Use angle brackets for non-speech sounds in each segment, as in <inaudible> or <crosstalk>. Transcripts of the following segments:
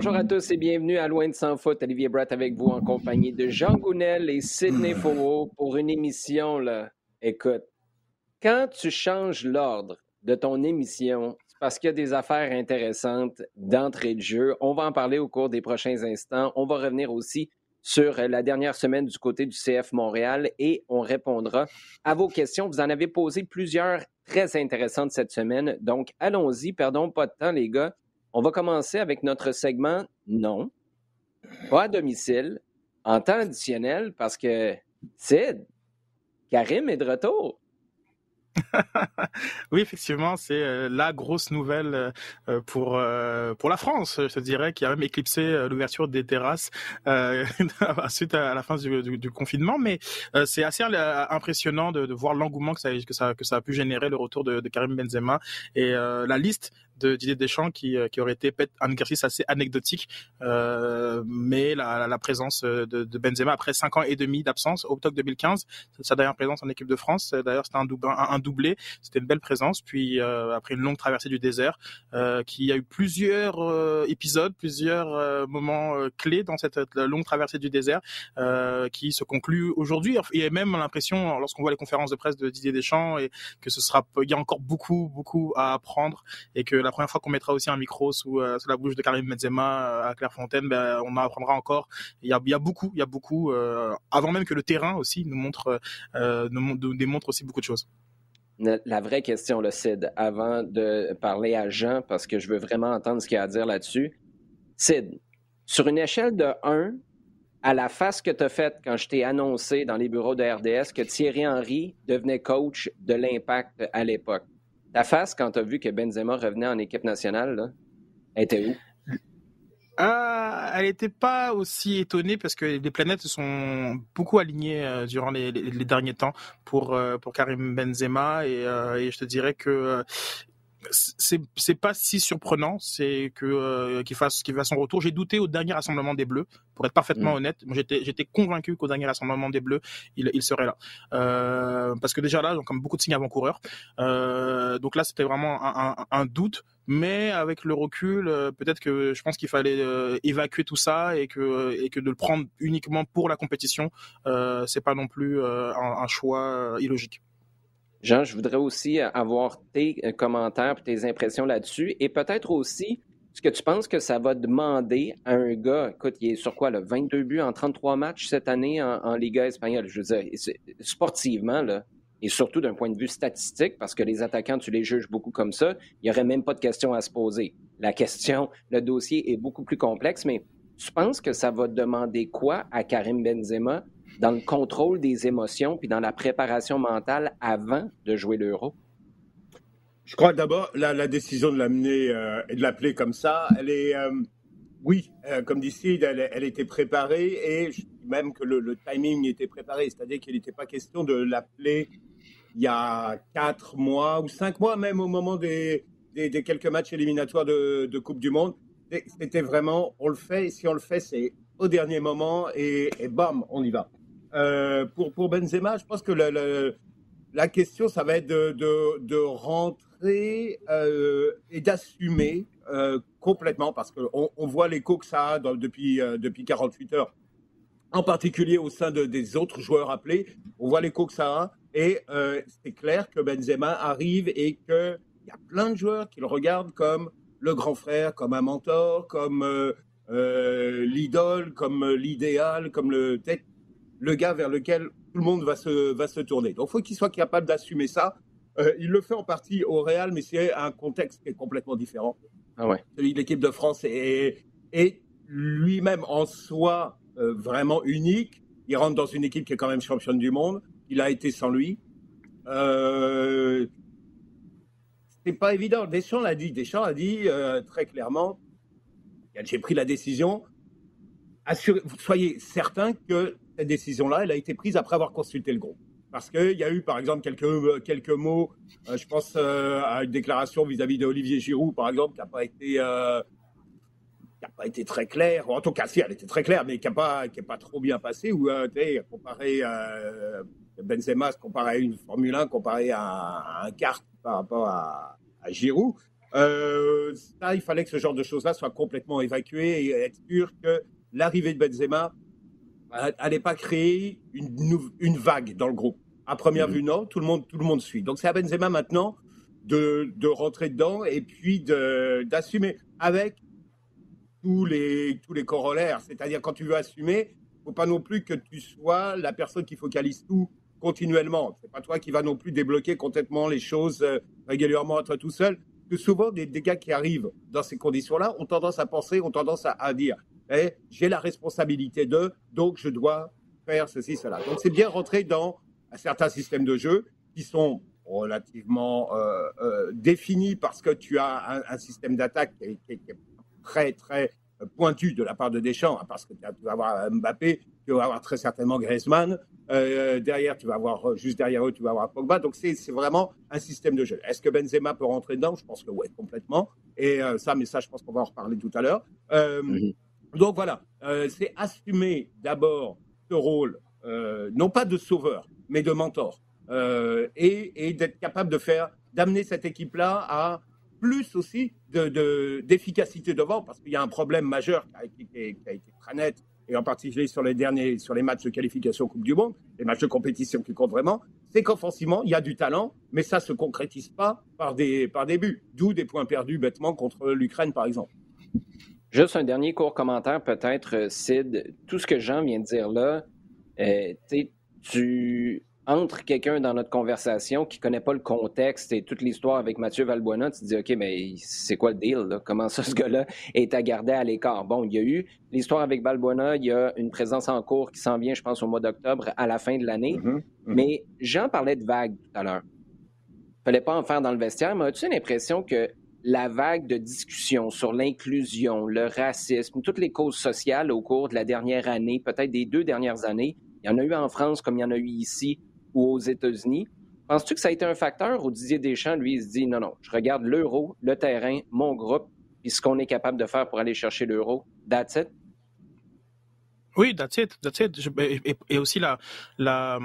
Bonjour à tous et bienvenue à Loin de Sans Foot. Olivier Bratt avec vous en compagnie de Jean Gounel et Sidney Fouault pour une émission. Là. Écoute, quand tu changes l'ordre de ton émission, c'est parce qu'il y a des affaires intéressantes d'entrée de jeu. On va en parler au cours des prochains instants. On va revenir aussi sur la dernière semaine du côté du CF Montréal et on répondra à vos questions. Vous en avez posé plusieurs très intéressantes cette semaine. Donc, allons-y. Perdons pas de temps, les gars. On va commencer avec notre segment non, pas à domicile, en temps additionnel, parce que Sid, Karim est de retour. <laughs> oui, effectivement, c'est euh, la grosse nouvelle euh, euh, pour pour la France. Je dirais qui a même éclipsé l'ouverture des terrasses <laughs> suite à, la fin du, confinement. Mais c'est assez impressionnant de, voir l'engouement que ça, que ça a pu générer le retour de Karim Benzema et la liste de Didier Deschamps qui, euh, qui aurait été peut-être un exercice assez anecdotique, euh, mais la, la, présence de, de, Benzema après cinq ans et demi d'absence, octobre 2015, sa dernière présence en équipe de France, d'ailleurs c'était un, doublé, c'était une belle présence, puis euh, après une longue traversée du désert, euh, qui a eu plusieurs euh, épisodes, plusieurs moments clés dans cette longue traversée du désert, qui se conclut aujourd'hui, et même l'impression, lorsqu'on voit les conférences de presse de Didier Deschamps, et que ce sera, il y a encore beaucoup, beaucoup à apprendre, et que la première fois qu'on mettra aussi un micro sous, euh, la bouche de Karim Benzema euh, à Clairefontaine, ben, on en apprendra encore. Il y a, beaucoup, il y a beaucoup, euh, avant même que le terrain aussi nous montre, nous démontre aussi beaucoup de choses. La vraie question, le Sid, avant de parler à Jean, parce que je veux vraiment entendre ce qu'il a à dire là-dessus. Sid, sur une échelle de 1 à la face que tu as faite quand je t'ai annoncé dans les bureaux de RDS que Thierry Henry devenait coach de l'Impact à l'époque, ta face, quand tu as vu que Benzema revenait en équipe nationale, elle était où? Ah, elle n'était pas aussi étonnée parce que les planètes se sont beaucoup alignées euh, durant les, derniers temps pour euh, pour Karim Benzema euh, et je te dirais que c'est c'est pas si surprenant c'est que euh, qu'il fasse qu'il fasse son retour. J'ai douté au dernier rassemblement des bleus pour être parfaitement mm. honnête. J'étais j'étais convaincu qu'au dernier rassemblement des bleus il, il serait là. Euh, parce que déjà là donc comme beaucoup de signes avant-coureurs euh, donc là c'était vraiment un, un, un, doute. Mais avec le recul euh, peut-être que je pense qu'il fallait euh, évacuer tout ça et que et que de le prendre uniquement pour la compétition c'est pas non plus un, un choix illogique Jean, je voudrais aussi avoir tes euh, commentaires et tes impressions là-dessus et peut-être aussi ce que tu penses que ça va demander à un gars, écoute, il est sur quoi, là, 22 buts en 33 matchs cette année en, Liga espagnole? Je veux dire, sportivement, et surtout d'un point de vue statistique, parce que les attaquants, tu les juges beaucoup comme ça, il n'y aurait même pas de question à se poser. La question, le dossier est beaucoup plus complexe, mais tu penses que ça va demander quoi à Karim Benzema dans le contrôle des émotions puis dans la préparation mentale avant de jouer l'euro? Je crois d'abord la, décision de l'amener euh, et de l'appeler comme ça, elle est, euh, oui, euh, comme d'ici, elle, elle, était préparée et même que le, timing était préparé, c'est-à-dire qu'il n'était pas question de l'appeler il y a quatre mois ou cinq mois même au moment des, quelques matchs éliminatoires de, Coupe du Monde. C'était vraiment, on le fait, et si on le fait, c'est au dernier moment et bam, on y va. Euh, pour, pour Benzema, je pense que la, question, ça va être de, de, rentrer euh, et d'assumer euh, complètement, parce qu'on on voit l'écho que ça a depuis, depuis 48 heures, en particulier au sein de, des autres joueurs appelés. On voit l'écho que ça a, et c'est clair que Benzema arrive et qu'il y a plein de joueurs qui le regardent comme le grand frère, comme un mentor, comme l'idole, comme l'idéal, comme le tête le gars vers lequel tout le monde va se, va se tourner. Donc, il faut qu'il soit capable d'assumer ça. Euh, il le fait en partie au Real, mais c'est un contexte qui est complètement différent. Ah ouais. Celui de l'équipe de France et, et lui-même en soi vraiment unique. Il rentre dans une équipe qui est quand même championne du monde. Il a été sans lui. Euh, c'est pas évident. Deschamps l'a dit. Deschamps a dit très clairement j'ai pris la décision. soyez certains que cette décision-là, elle a été prise après avoir consulté le groupe. Parce qu'il y a eu, par exemple, quelques, quelques mots, euh, je pense euh, à une déclaration vis-à-vis d'Olivier Giroud, par exemple, qui n'a pas été... Euh, pas été très claire, en tout cas si elle était très claire, mais qui n'a pas, pas trop bien passé, où comparé à Benzema, comparé à une Formule 1, comparé à, un kart par rapport à, à Giroud, ça, il fallait que ce genre de choses-là soit complètement évacué et être sûr que l'arrivée de Benzema n'allait pas créer une, une, vague dans le groupe. À première mhm. vue, non, tout le monde, tout le monde suit. Donc c'est à Benzema maintenant de, de rentrer dedans et puis d'assumer avec tous les, tous les corollaires. C'est-à-dire quand tu veux assumer, il faut pas non plus que tu sois la personne qui focalise tout continuellement. C'est pas toi qui va non plus débloquer complètement les choses euh, régulièrement être tout seul. Que souvent des, des gars qui arrivent dans ces conditions-là ont tendance à penser, ont tendance à, à dire et j'ai la responsabilité de, donc je dois faire ceci, cela. Donc c'est bien rentrer dans un certain système de jeu qui sont relativement euh, euh, définis parce que tu as un, système d'attaque qui, est très très pointu de la part de Deschamps, hein, parce que tu vas avoir Mbappé, tu vas avoir très certainement Griezmann, euh, derrière tu vas avoir juste derrière eux tu vas avoir Pogba, donc c'est vraiment un système de jeu. Est-ce que Benzema peut rentrer dedans? Je pense que oui, complètement. Et ça, mais ça, je pense qu'on va en reparler tout à l'heure. Mhm. Donc voilà, euh, c'est assumer d'abord ce rôle, euh, non pas de sauveur, mais de mentor, euh, et, d'être capable de faire, d'amener cette équipe-là à plus aussi d'efficacité de, devant, parce qu'il y a un problème majeur qui a, été, très net, et en particulier sur les derniers, sur les matchs de qualification Coupe du Monde, les matchs de compétition qui comptent vraiment, c'est qu'offensivement, il y a du talent, mais ça se concrétise pas par des, par des buts, d'où des points perdus bêtement contre l'Ukraine, par exemple. Juste un dernier court commentaire, peut-être, euh, Sid. Tout ce que Jean vient de dire là, euh, tu entres quelqu'un dans notre conversation qui ne connaît pas le contexte et toute l'histoire avec Mathieu Valbuena, tu te dis, OK, mais c'est quoi le deal? Là? Comment ça, ce gars-là est à garder à l'écart? Bon, il y a eu l'histoire avec Valbuena, il y a une présence en cours qui s'en vient, je pense, au mois d'octobre, à la fin de l'année. Mm-hmm. Mm-hmm. Mais Jean parlait de vague tout à l'heure. Il fallait pas en faire dans le vestiaire, mais as-tu l'impression que la vague de discussion sur l'inclusion, le racisme, toutes les causes sociales au cours de la dernière année, peut-être des deux dernières années, il y en a eu en France comme il y en a eu ici ou aux États-Unis. Penses-tu que ça a été un facteur ou Didier Deschamps, lui, il se dit non, non, je regarde l'euro, le terrain, mon groupe, puis ce qu'on est capable de faire pour aller chercher l'euro, that's it? Oui, that's it, that's it. Et, aussi la, la,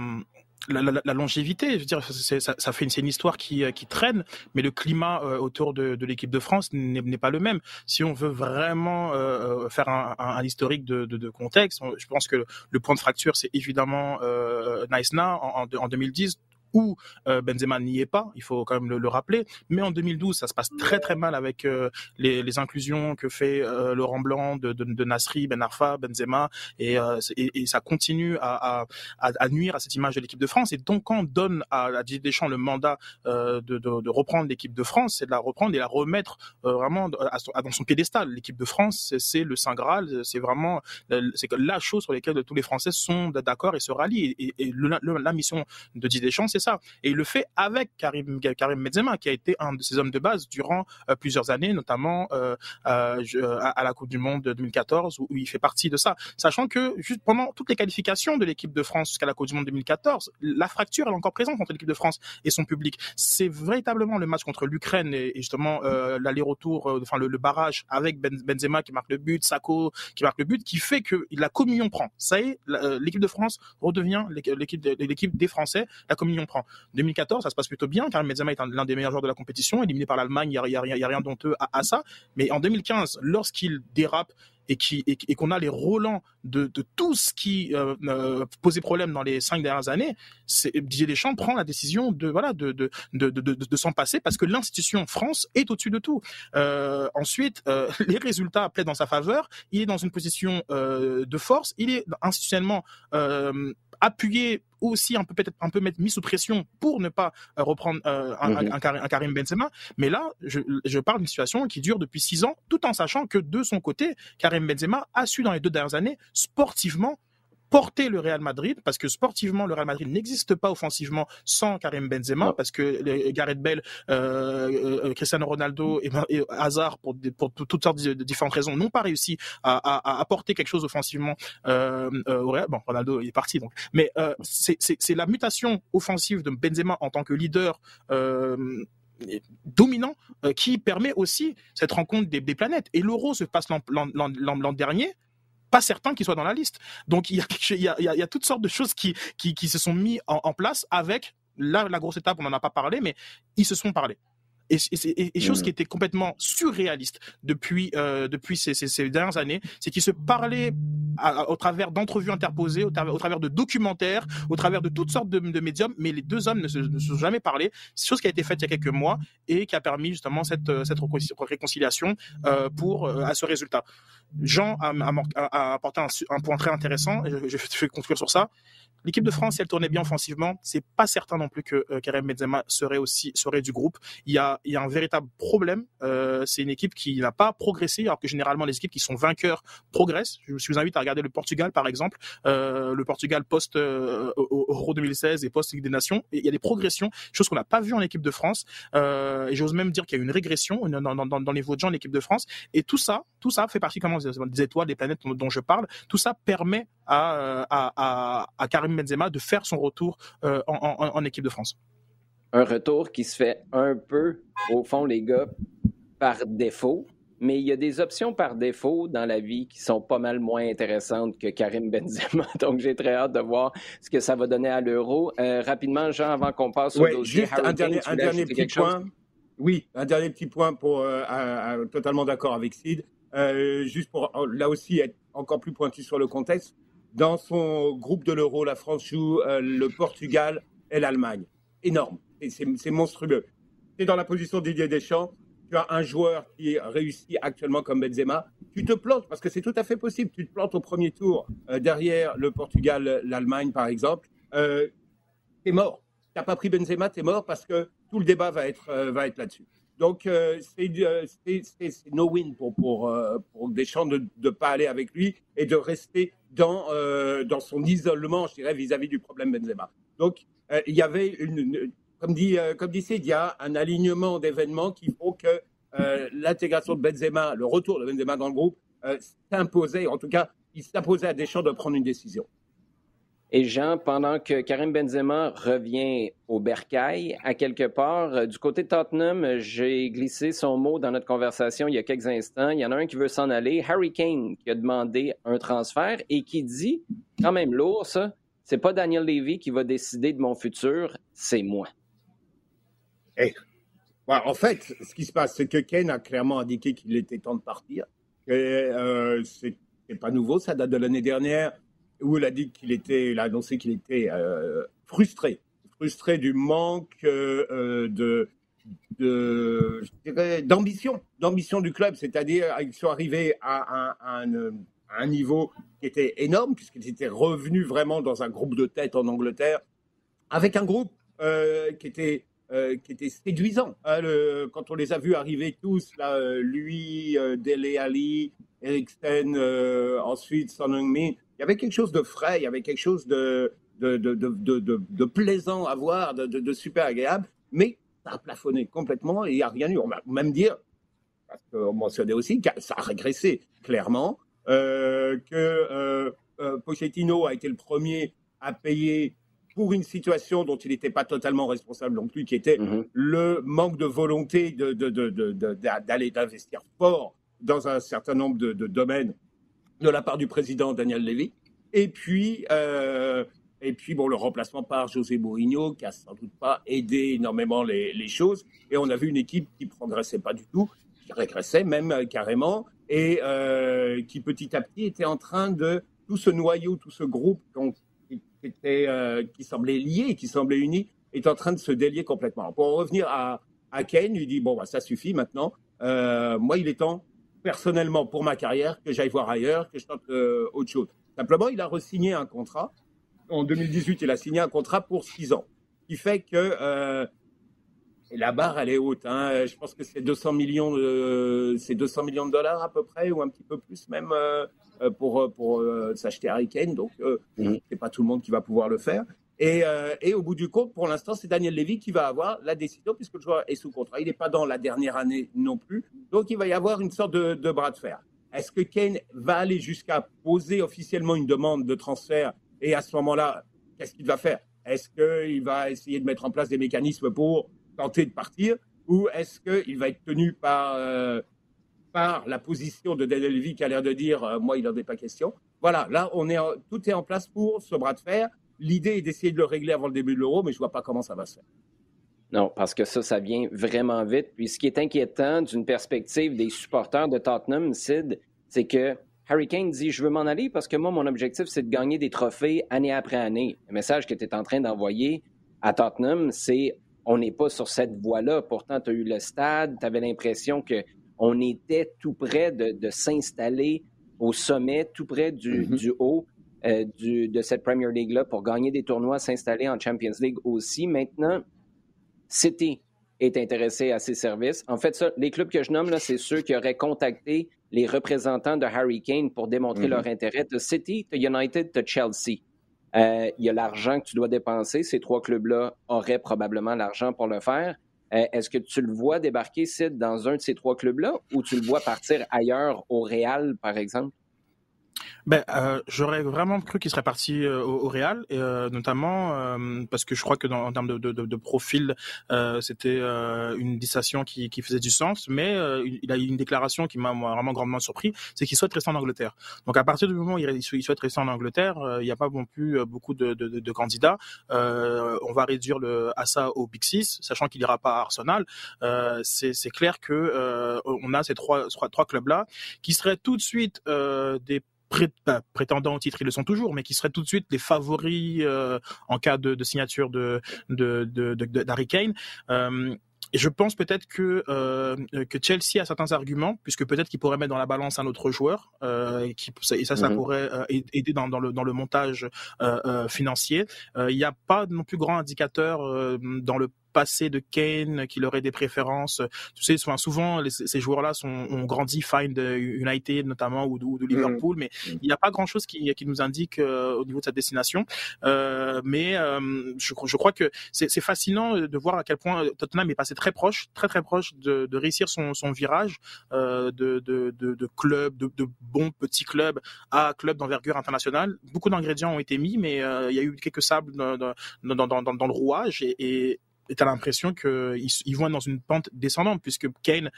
la, longévité, je veux dire, ça, ça, fait une, c'est une histoire qui, euh, qui traîne, mais le climat euh, autour de, de l'équipe de France n'est pas le même. Si on veut vraiment euh, faire un, un, historique de, de, de, contexte, je pense que le point de fracture, c'est évidemment euh, Nice Now en, en 2010 où euh, Benzema n'y est pas, il faut quand même le, rappeler. Mais en 2012, ça se passe très très mal avec euh, les, les, inclusions que fait euh, Laurent Blanc de, de, Nasri, Ben Arfa, Benzema, et, et, ça continue à, à, nuire à cette image de l'équipe de France. Et donc quand on donne à, Didier Deschamps le mandat de, de, reprendre l'équipe de France, c'est de la reprendre et la remettre vraiment dans son piédestal. L'équipe de France, c'est le saint graal, c'est vraiment c'est la chose sur laquelle tous les Français sont d'accord et se rallient. Et la mission de Didier Deschamps, c'est Et il le fait avec Karim, Karim Benzema, qui a été un de ses hommes de base durant euh, plusieurs années, notamment euh, euh, à, la Coupe du Monde de 2014, où, il fait partie de ça. Sachant que juste pendant toutes les qualifications de l'équipe de France jusqu'à la Coupe du Monde 2014, la fracture est encore présente entre l'équipe de France et son public. C'est véritablement le match contre l'Ukraine et, justement l'aller-retour, enfin le, barrage avec ben, Benzema qui marque le but, Sako qui marque le but, qui fait que la communion prend. Ça y est, l'équipe de France redevient l'équipe des Français. La communion 2014, ça se passe plutôt bien. car Benzema est l'un des meilleurs joueurs de la compétition, éliminé par l'Allemagne, il n'y a, rien d'honteux à, ça. Mais en 2015, lorsqu'il dérape et qu'on a les relents de, tout ce qui euh, euh, posait problème dans les cinq dernières années, Didier Deschamps prend la décision de voilà de, s'en passer parce que l'institution France est au-dessus de tout. Euh, ensuite, <laughs> les résultats plaident dans sa faveur. Il est dans une position de force. Il est institutionnellement appuyé aussi un peu peut-être un peu mettre mis sous pression pour ne pas euh, reprendre euh, un, mhm. un, Karim Benzema. Mais là, je, je parle d'une situation qui dure depuis six ans, tout en sachant que de son côté, Karim Benzema a su dans les deux dernières années sportivement porter le Real Madrid parce que sportivement le Real Madrid n'existe pas offensivement sans Karim Benzema parce que Gareth Bale, euh, euh, Cristiano Ronaldo et, et Hazard pour, pour, toutes sortes de, différentes raisons n'ont pas réussi à, à, apporter quelque chose offensivement euh, euh, au Real. Bon, Ronaldo il est parti donc, mais euh, c'est la mutation offensive de Benzema en tant que leader. Euh, dominant qui permet aussi cette rencontre des, des planètes. Et l'Euro se passe l'an dernier pas certain qu'il soit dans la liste. Donc il y a, toutes sortes de choses qui, qui, se sont mis en, place avec la grosse étape, on n'en a pas parlé, mais ils se sont parlé et, et, et, chose mmh. qui était complètement surréaliste depuis euh, depuis ces, ces, ces, dernières années, c'est qu'ils se parlaient au travers d'entrevues interposées, au, au, travers de documentaires, au travers de toutes sortes de, de médiums, mais les deux hommes ne se, ne se sont jamais parlé. Chose qui a été faite il y a quelques mois et qui a permis justement cette cette réconciliation euh, pour euh, à ce résultat. Jean a, a, a apporté un, un, point très intéressant. Je, je vais conclure sur ça. L'équipe de France, si elle tournait bien offensivement, c'est pas certain non plus que euh, Karim Benzema serait aussi serait du groupe. Il y a, il y a un véritable problème. Euh, c'est une équipe qui n'a pas progressé, alors que généralement les équipes qui sont vainqueurs progressent. Je vous invite à regarder le Portugal par exemple, euh, le Portugal post euh, Euro 2016 et post Ligue des Nations. Il y a des progressions, chose qu'on n'a pas vu en équipe de France. Et j'ose même dire qu'il y a une régression dans, les votes de gens en équipe de France. Et tout ça, tout ça fait partie comment des étoiles, des planètes dont, je parle. Tout ça permet à, Karim Benzema de faire son retour en, équipe de France. Un retour qui se fait un peu, au fond, les gars, par défaut. Mais il y a des options par défaut dans la vie qui sont pas mal moins intéressantes que Karim Benzema. <laughs> Donc, j'ai très hâte de voir ce que ça va donner à l'Euro. Euh, rapidement, Jean, avant qu'on passe au dossier, juste un dernier, un dernier petit point. Oui, un dernier petit point pour euh, totalement d'accord avec Sid. juste pour là aussi être encore plus pointu sur le contexte. Dans son groupe de l'Euro, la France joue euh, le Portugal et l'Allemagne. Énorme. C'est monstrueux. Tu es dans la position de Didier Deschamps. Tu as un joueur qui réussit actuellement comme Benzema. Tu te plantes parce que c'est tout à fait possible. Tu te plantes au premier tour euh, derrière le Portugal, l'Allemagne par exemple. Euh, tu es mort. Tu n'as pas pris Benzema, tu es mort parce que tout le débat va être, euh, va être là-dessus. Donc, euh, euh, c'est no-win pour, pour, euh, pour Deschamps de ne pas aller avec lui et de rester dans, dans son isolement, je dirais, vis-à-vis du problème Benzema. Donc, il y avait, comme, dit, comme dit il y a un alignement d'événements qui font que l'intégration de Benzema, le retour de Benzema dans le groupe, s'imposait, en tout cas, il s'imposait à Deschamps de prendre une décision. Et Jean, pendant que Karim Benzema revient au bercail, à quelque part, euh, du côté de Tottenham, j'ai glissé son mot dans notre conversation il y a quelques instants. Il y en a un qui veut s'en aller, Harry Kane, qui a demandé un transfert et qui dit, quand même lourd ça, c'est pas Daniel Levy qui va décider de mon futur, c'est moi. Hey. en fait, ce qui se passe, c'est que Kane a clairement indiqué qu'il était temps de partir. Euh, c'est pas nouveau, ça date de l'année dernière où il a dit qu'il était, il a annoncé qu'il était euh, frustré, frustré du manque euh, de, de d'ambition, d'ambition du club, c'est-à-dire ils sont arrivés à un, niveau qui était énorme puisqu'ils étaient revenus vraiment dans un groupe de tête en Angleterre, avec un groupe euh, qui était qui était séduisant. Hein, quand on les a vus arriver tous, là, lui, Dele Ali, Eriksen, ensuite Son Heung-min, il y avait quelque chose de frais, il y avait quelque chose de, de, de, de plaisant à voir, de, super agréable, mais ça a plafonné complètement et il n'y a rien eu. On va même dire, parce qu'on mentionnait aussi, que ça a régressé clairement, euh, que euh, euh, Pochettino a été le premier à payer pour une situation dont il n'était pas totalement responsable non plus, qui était mm-hmm. le manque de volonté d'aller d'investir fort dans un certain nombre de, domaines de la part du président Daniel Levy. Et puis, euh, et puis bon, le remplacement par José Mourinho, qui a sans doute pas aidé énormément les, choses. Et on a vu une équipe qui progressait pas du tout, qui régressait même euh, carrément, et euh, qui petit à petit était en train de tout ce noyau, tout ce groupe qui, semblait lié, qui semblait uni, est en train de se délier complètement. Pour en revenir à, à Kane, lui dit bon, bah, ça suffit maintenant. Moi, il est temps personnellement pour ma carrière, que j'aille voir ailleurs, que je tente euh, autre chose. Simplement, il a resigné un contrat en 2018, il a signé un contrat pour six ans, qui fait que la barre, elle est haute. Hein. Je pense que c'est 200 millions de, c'est 200 millions de dollars à peu près, ou un petit peu plus même pour pour s'acheter Harry Kane. Donc, mmh. c'est pas tout le monde qui va pouvoir le faire. Et, et, au bout du compte, pour l'instant, c'est Daniel Levy qui va avoir la décision, puisque le joueur est sous contrat. Il n'est pas dans la dernière année non plus. Donc, il va y avoir une sorte de, bras de fer. Est-ce que Kane va aller jusqu'à poser officiellement une demande de transfert Et à ce moment-là, qu'est-ce qu'il va faire? Est-ce qu'il va essayer de mettre en place des mécanismes pour tenter de partir? Ou est-ce qu'il va être tenu par, euh, par la position de Daniel Levy qui a l'air de dire euh, Moi, il n'en est pas question Voilà, là, on est tout est en place pour ce bras de fer. L'idée est d'essayer de le régler avant le début de l'euro, mais je ne vois pas comment ça va se faire. Non, parce que ça, ça vient vraiment vite. Puis ce qui est inquiétant d'une perspective des supporters de Tottenham, Sid, c'est que Harry Kane dit Je veux m'en aller parce que moi, mon objectif, c'est de gagner des trophées année après année. Le message que tu es en train d'envoyer à Tottenham, c'est On n'est pas sur cette voie-là. Pourtant, tu as eu le stade, tu avais l'impression qu'on était tout près de, s'installer au sommet, tout près du, mm-hmm. haut. Euh, de cette Premier League-là pour gagner des tournois, s'installer en Champions League aussi. Maintenant, City est intéressé à ses services. En fait, ça, les clubs que je nomme, là, c'est ceux qui auraient contacté les représentants de Harry Kane pour démontrer leur mhm. intérêt. De City, de United, de Chelsea. Euh, il y a l'argent que tu dois dépenser. Ces trois clubs-là auraient probablement l'argent pour le faire. Euh, est-ce que tu le vois débarquer, Sid, dans un de ces trois clubs-là ou tu le vois partir ailleurs, au Real, par exemple? Ben, euh, j'aurais vraiment cru qu'il serait parti euh, au, Real, et, euh, notamment euh, parce que je crois que dans, en termes de, de, de profil, c'était une distinction qui, qui, faisait du sens. Mais il a eu une déclaration qui m'a vraiment grandement surpris, c'est qu'il souhaite rester en Angleterre. Donc à partir du moment où il, il souhaite rester en Angleterre, il n'y a pas non plus beaucoup de, de candidats. on va réduire le à ça au Big Six, sachant qu'il ira pas à Arsenal. c'est clair que on a ces trois, trois, trois clubs là qui seraient tout de suite des prétendants au titre, ils le sont toujours, mais qui seraient tout de suite les favoris euh, en cas de, signature de d'Harry Kane. Euh, et je pense peut-être que euh, que Chelsea a certains arguments, puisque peut-être qu'il pourrait mettre dans la balance un autre joueur, et, qui, et ça, ça mhm. pourrait aider dans, le dans le montage financier. Il n'y a pas non plus grand indicateur dans le passé de Kane, qu'il aurait des préférences. Tu sais, souvent, ces joueurs-là sont, ont grandi Find United notamment ou, de Liverpool, mm. mais il n'y a pas grand-chose qui, qui, nous indique euh, au niveau de sa destination. Euh, mais euh, je, je, crois que c'est fascinant de voir à quel point Tottenham est passé très proche, très très proche de, de réussir son, son virage de, de, de, de club, de, de bons petits clubs à club d'envergure internationale. Beaucoup d'ingrédients ont été mis, mais il y a eu quelques sables dans, dans, dans, dans, dans le rouage et et t'as l'impression qu'ils ils vont dans une pente descendante puisque Kane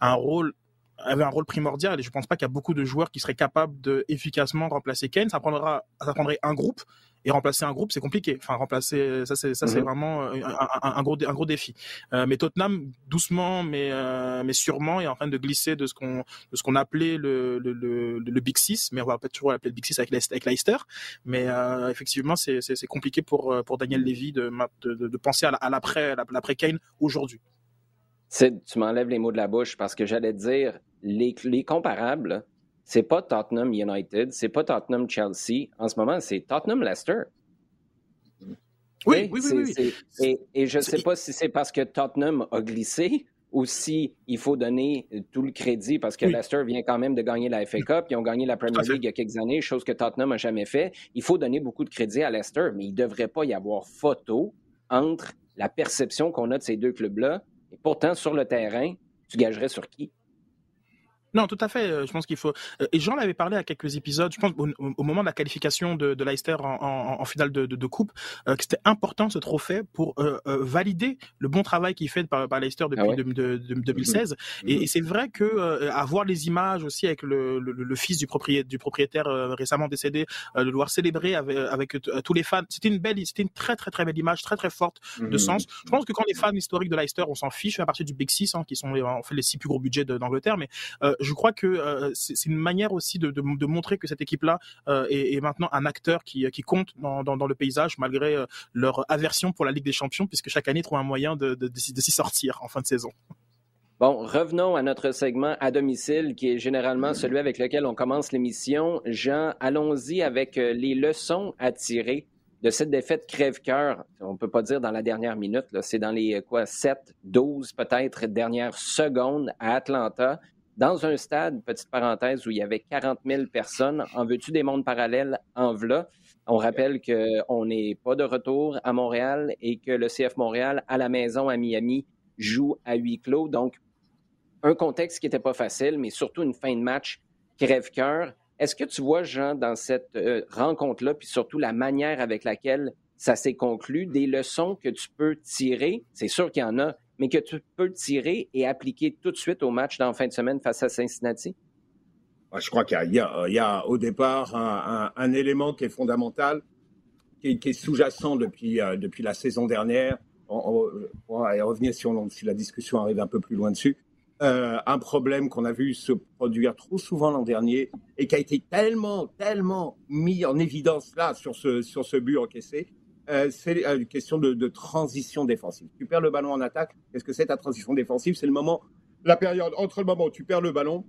avait un rôle primordial et je pense pas qu'il y a beaucoup de joueurs qui seraient capables de efficacement remplacer Kane. Ça prendrait un groupe et remplacer un groupe, c'est compliqué. Enfin, remplacer, ça, c'est, ça, c'est mhm. vraiment euh, un, gros, un gros défi. Euh, mais Tottenham, doucement, mais, euh, mais sûrement, est en train de glisser de ce qu'on, de ce qu'on appelait le, le, le, le, Big Six, mais on va peut-être toujours l'appeler le Big Six avec, avec Leicester. Mais effectivement, c'est, c'est, compliqué pour, pour Daniel Levy de, de, de penser à l'après, l'après Kane aujourd'hui. Tu m'enlèves les mots de la bouche parce que j'allais te dire, les, les comparables, c'est pas Tottenham United, c'est pas Tottenham Chelsea. En ce moment, c'est Tottenham Leicester. Oui, oui, oui. oui, Et, et, je ne sais pas si c'est parce que Tottenham a glissé ou si il faut donner tout le crédit parce que Leicester vient quand même de gagner la FA Cup, ils ont gagné la Premier League il y a quelques années, chose que Tottenham n'a jamais fait. Il faut donner beaucoup de crédit à Leicester, mais il ne devrait pas y avoir photo entre la perception qu'on a de ces deux clubs-là et pourtant sur le terrain, tu gagerais sur qui? Non, tout à fait. Euh, je pense qu'il faut. Euh, et Jean l'avait parlé à quelques épisodes. Je pense au, moment de la qualification de, de Leicester en, finale de, de, coupe, euh, que c'était important ce trophée pour valider le bon travail qu'il fait par, par Leicester depuis 2016. Ah et, c'est vrai que avoir les images aussi avec le, le, fils du propriétaire, du propriétaire récemment décédé, de devoir célébrer avec, avec tous les fans, c'était une belle, c'était une très très très belle image, très très forte de mhm. sens. Je pense que quand les fans historiques de Leicester, on s'en fiche à partir du Big Six, hein, qui sont en fait les six plus gros budgets d'Angleterre, mais je crois que euh, c'est une manière aussi de, montrer que cette équipe-là euh, est, maintenant un acteur qui, compte dans, le paysage malgré euh, leur aversion pour la Ligue des Champions, puisque chaque année ils trouvent un moyen de s'y sortir en fin de saison. Bon, revenons à notre segment à domicile, qui est généralement celui avec lequel on commence l'émission. Jean, allons-y avec les leçons à tirer de cette défaite crève-cœur, on ne peut pas dire dans la dernière minute, c'est dans les quoi 7, 12 peut-être dernières secondes à Atlanta, dans un stade, petite parenthèse, où il y avait 40 000 personnes. En veux-tu des mondes parallèles en v'là? On rappelle qu'on n'est pas de retour à Montréal et que le CF Montréal, à la maison à Miami, joue à huis clos. Donc, un contexte qui n'était pas facile, mais surtout une fin de match crève-cœur. Est-ce que tu vois, Jean, dans cette euh, rencontre-là, puis surtout la manière avec laquelle ça s'est conclu, des leçons que tu peux tirer, c'est sûr qu'il y en a, mais que tu peux tirer et appliquer tout de suite au match dans fin de semaine face à Cincinnati? Je crois qu'il y, a au départ un, élément qui est fondamental, qui est, sous-jacent depuis, euh, depuis la saison dernière. On, va y revenir si, si la discussion arrive un peu plus loin dessus. Euh, un problème qu'on a vu se produire trop souvent l'an dernier et qui a été tellement, tellement mis en évidence là sur ce, sur ce but encaissé, euh, c'est une question de, transition défensive. Tu perds le ballon en attaque, qu'est-ce que c'est ta transition défensive? C'est le moment, la période entre le moment où tu perds le ballon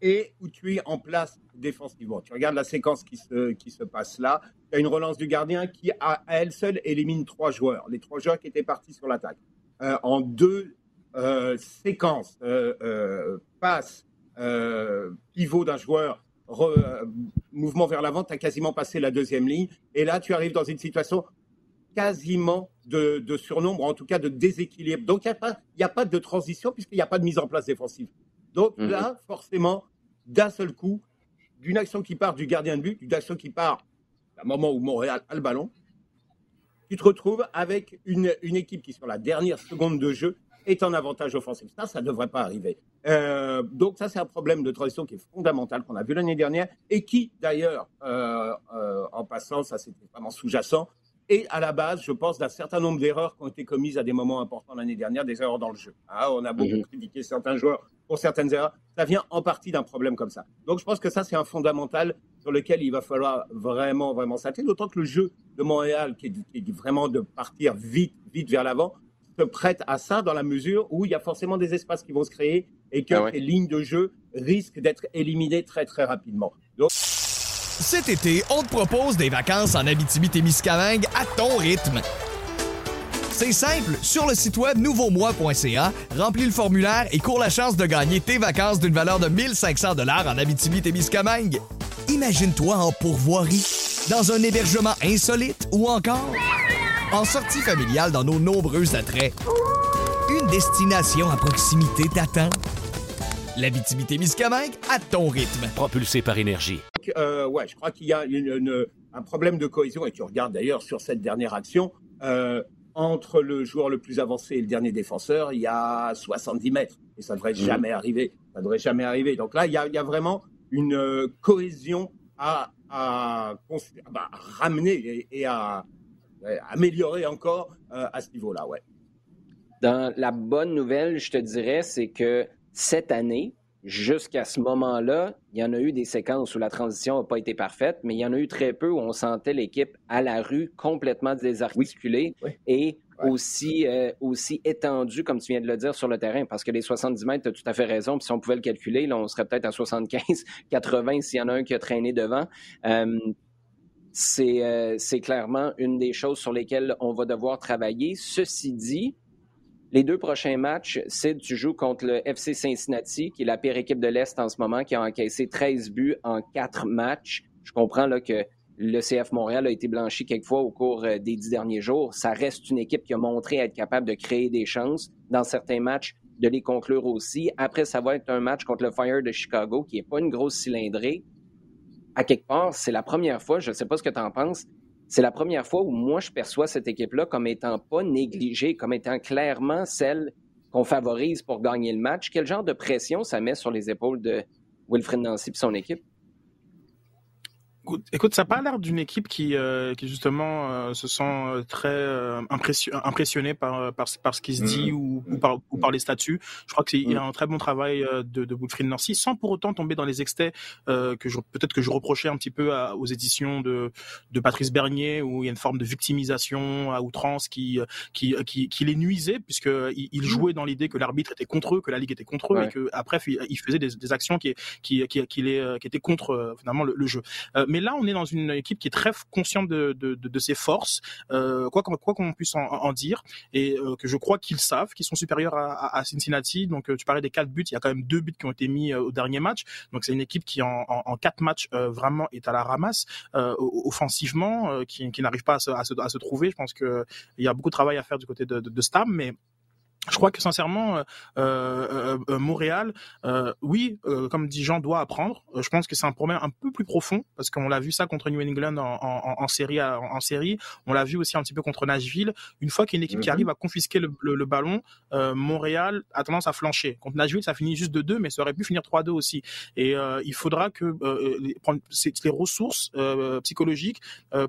et où tu es en place défensivement. Tu regardes la séquence qui se, qui se passe là, tu as une relance du gardien qui, à, elle seule, élimine trois joueurs, les trois joueurs qui étaient partis sur l'attaque. Euh, en deux euh, séquence, euh, euh, passe, pivot d'un joueur, mouvement vers l'avant, tu as quasiment passé la deuxième ligne. Et là, tu arrives dans une situation quasiment de, surnombre, en tout cas de déséquilibre. Donc, il n'y a, a, pas de transition puisqu'il n'y a pas de mise en place défensive. Donc mhm. là, forcément, d'un seul coup, d'une action qui part du gardien de but, d'une action qui part à un moment où Montréal a le ballon, tu te retrouves avec une, une équipe qui, sur la dernière seconde de jeu, est en avantage offensif. Ça, ça ne devrait pas arriver. Euh, donc ça, c'est un problème de transition qui est fondamental, qu'on a vu l'année dernière, et qui, d'ailleurs, euh, euh, en passant, ça c'était vraiment sous-jacent, et à la base, je pense, d'un certain nombre d'erreurs qui ont été commises à des moments importants l'année dernière, des erreurs dans le jeu. Ah, on a beaucoup mhm. critiqué certains joueurs pour certaines erreurs. Ça vient en partie d'un problème comme ça. Donc je pense que ça, c'est un fondamental sur lequel il va falloir vraiment, vraiment s'atteler, d'autant que le jeu de Montréal, qui est, qui est vraiment de partir vite, vite vers l'avant, prête à ça dans la mesure où il y a forcément des espaces qui vont se créer et que ah les lignes de jeu risquent d'être éliminées très très rapidement. Cet été, on te propose des vacances en Abitibi-Témiscamingue à ton rythme. C'est simple, sur le site web nouveaumois.ca, remplis le formulaire et cours la chance de gagner tes vacances d'une valeur de 1500 dollars en Abitibi-Témiscamingue. Imagine-toi en pourvoirie, dans un hébergement insolite ou encore en sortie familiale dans nos nombreux attraits. Une destination à proximité t'attend. La vitimité miscamingue à ton rythme. Propulsé par énergie. Euh, ouais, je crois qu'il y a un problème de cohésion, et tu regardes d'ailleurs sur cette dernière action, euh, entre le joueur le plus avancé et le dernier défenseur, il y a 70 mètres. Et ça ne devrait mmh. jamais arriver. Ça ne devrait jamais arriver. Donc là, il y a, vraiment une euh, cohésion à, bah, ramener et à, améliorer encore euh, à ce niveau-là, ouais. Dans la bonne nouvelle, je te dirais, c'est que cette année, jusqu'à ce moment-là, il y en a eu des séquences où la transition n'a pas été parfaite, mais il y en a eu très peu où on sentait l'équipe à la rue complètement désarticulée et aussi, euh, aussi étendue, comme tu viens de le dire, sur le terrain. Parce que les 70 mètres, tu as tout à fait raison. Puis si on pouvait le calculer, là, on serait peut-être à 75, 80 s'il y en a un qui a traîné devant. Euh, euh, c'est clairement une des choses sur lesquelles on va devoir travailler. Ceci dit, les deux prochains matchs, c'est tu joues contre le FC Cincinnati, qui est la pire équipe de l'Est en ce moment, qui a encaissé 13 buts en quatre matchs. Je comprends là, que le CF Montréal a été blanchi quelquefois au cours euh, des dix derniers jours. Ça reste une équipe qui a montré être capable de créer des chances dans certains matchs, de les conclure aussi. Après, ça va être un match contre le Fire de Chicago, qui n'est pas une grosse cylindrée, à quelque part, c'est la première fois, je ne sais pas ce que tu en penses, c'est la première fois où moi je perçois cette équipe-là comme étant pas négligée, comme étant clairement celle qu'on favorise pour gagner le match. Quel genre de pression ça met sur les épaules de Wilfred Nancy et son équipe? Écoute, ça n'a pas l'air d'une équipe qui, euh, qui justement euh, se sent euh, très impressionné par, par, par, ce qui se dit mm-hmm. ou, ou, par, ou par les statuts. Je crois qu'il y a un très bon travail de, de Wilfried Nancy, sans pour autant tomber dans les excès que peut-être que je reprochais un petit peu aux éditions de, de Patrice Bernier, où il y a une forme de victimisation à outrance qui, qui, qui, qui les nuisait, puisqu'il il jouait dans l'idée que l'arbitre était contre eux, que la Ligue était contre eux, et qu'après, il faisait des, des actions qui, qui, qui, qui, qui, étaient contre finalement le, le jeu. mais mais là, on est dans une équipe qui est très consciente de, ses forces, euh, quoi qu'on puisse en, dire, et euh, que je crois qu'ils savent, qu'ils sont supérieurs à, Cincinnati. Donc, euh, tu parlais des quatre buts, il y a quand même deux buts qui ont été mis au dernier match. Donc, c'est une équipe qui, en, en, quatre matchs, vraiment est à la ramasse offensivement, qui, n'arrive pas à se, trouver. Je pense qu'il y a beaucoup de travail à faire du côté de, de Stam, mais je crois que sincèrement, euh, euh, euh Montréal, euh, oui, euh, comme dit Jean, doit apprendre. je pense que c'est un problème un peu plus profond parce qu'on l'a vu ça contre New England en, en, en série, en, en, série. On l'a vu aussi un petit peu contre Nashville. Une fois qu'il y a une équipe qui mhm. arrive à confisquer le, le, le ballon, Montréal a tendance à flancher. Contre Nashville, ça finit juste de 2 mais ça aurait pu finir 3-2 aussi. Et il faudra que les, prendre les ressources psychologiques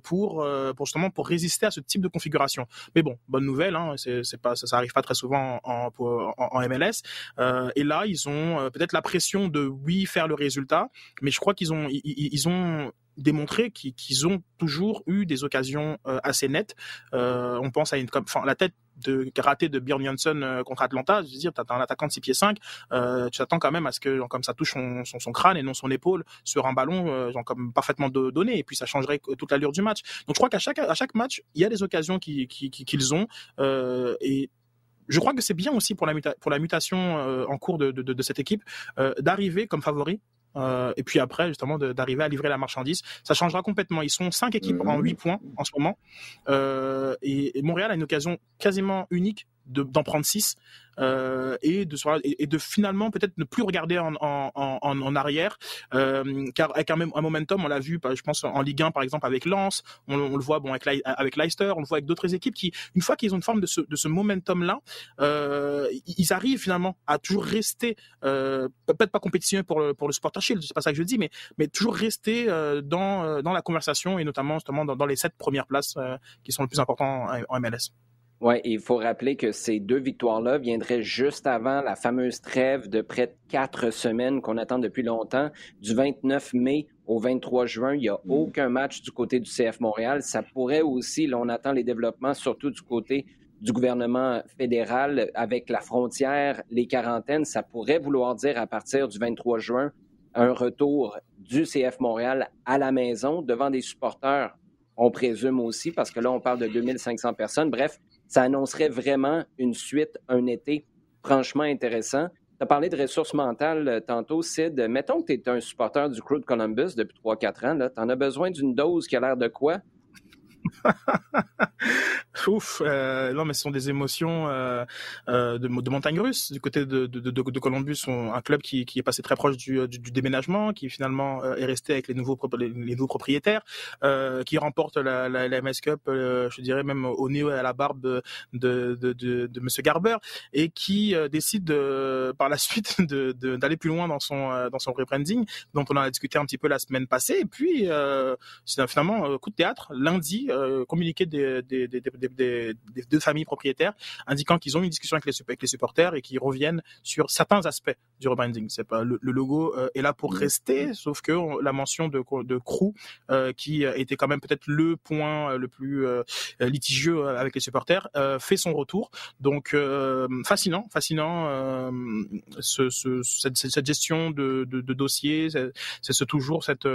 pour, pour justement pour résister à ce type de configuration. Mais bon, bonne nouvelle, hein, c'est pas ça, ça arrive pas très souvent en, MLS. Euh, et là, ils ont euh, peut-être la pression de oui faire le résultat, mais je crois qu'ils ont ils, ont démontré qu'ils ont toujours eu des occasions euh, assez nettes. on pense à une, enfin, la tête de raté de Björn Johnson contre Atlanta, je veux dire, tu as un attaquant de 6 pieds 5, tu t'attends quand même à ce que comme ça touche son, son, crâne et non son épaule sur un ballon genre comme parfaitement donné et puis ça changerait toute l'allure du match. Donc je crois qu'à chaque à chaque match, il y a des occasions qu'ils qui, qui, ont et je crois que c'est bien aussi pour la, pour la mutation euh, en cours de, de, de cette équipe euh, d'arriver comme favori euh, et puis après, justement, d'arriver à livrer la marchandise. Ça changera complètement. Ils sont cinq équipes en huit points en ce moment. Euh, et, et, Montréal a une occasion quasiment unique d'en prendre six euh, et de finalement peut-être ne plus regarder en, arrière euh, car avec un, momentum on l'a vu je pense en Ligue 1 par exemple avec Lens on, le voit bon avec, Leicester on le voit avec d'autres équipes qui une fois qu'ils ont une forme de ce, momentum là euh, ils arrivent finalement à toujours rester euh, peut-être pas compétitionner pour le, pour le Supporter Shield c'est pas ça que je dis mais toujours rester dans dans la conversation et notamment justement dans, dans les sept premières places qui sont les plus importants en MLS. Oui, il faut rappeler que ces deux victoires-là viendraient juste avant la fameuse trêve de près de quatre semaines qu'on attend depuis longtemps. Du 29 mai au 23 juin, il n'y a mm. aucun match du côté du CF Montréal. Ça pourrait aussi, là, on attend les développements, surtout du côté du gouvernement fédéral avec la frontière, les quarantaines, ça pourrait vouloir dire à partir du 23 juin un retour du CF Montréal à la maison devant des supporters, on présume aussi, parce que là, on parle de 2500 personnes. Bref, ça annoncerait vraiment une suite, un été franchement intéressant. Tu as parlé de ressources mentales euh, tantôt, Sid. Mettons que tu es un supporter du Crew de Columbus depuis 3-4 ans. Tu en as besoin d'une dose qui a l'air de quoi? <laughs> Ouf, euh, non mais ce sont des émotions euh, euh, de, de montagne russe du côté de, de, de, Columbus, on, un club qui, qui est passé très proche du, du, du déménagement, qui finalement euh, est resté avec les nouveaux les, nouveaux propriétaires, euh, qui remporte la, la, la MS Cup, euh, je dirais même au nez et à la barbe de de, de, Monsieur Garber, et qui décide de, par la <laughs> suite d'aller plus loin dans son dans son rebranding, dont on a discuté un petit peu la semaine passée, et puis c'est finalement coup de théâtre. Lundi euh, communiqué des, des, des, des, deux familles propriétaires indiquant qu'ils ont une discussion avec les, avec les supporters et qu'ils reviennent sur certains aspects du rebranding. C'est pas le, logo euh, est là pour mmh. rester, sauf que la mention de, de crew euh, qui était quand même peut-être le point le plus litigieux avec les supporters fait son retour. Donc fascinant, fascinant ce, ce, cette, cette, gestion de, de, de dossiers, c'est ce toujours cette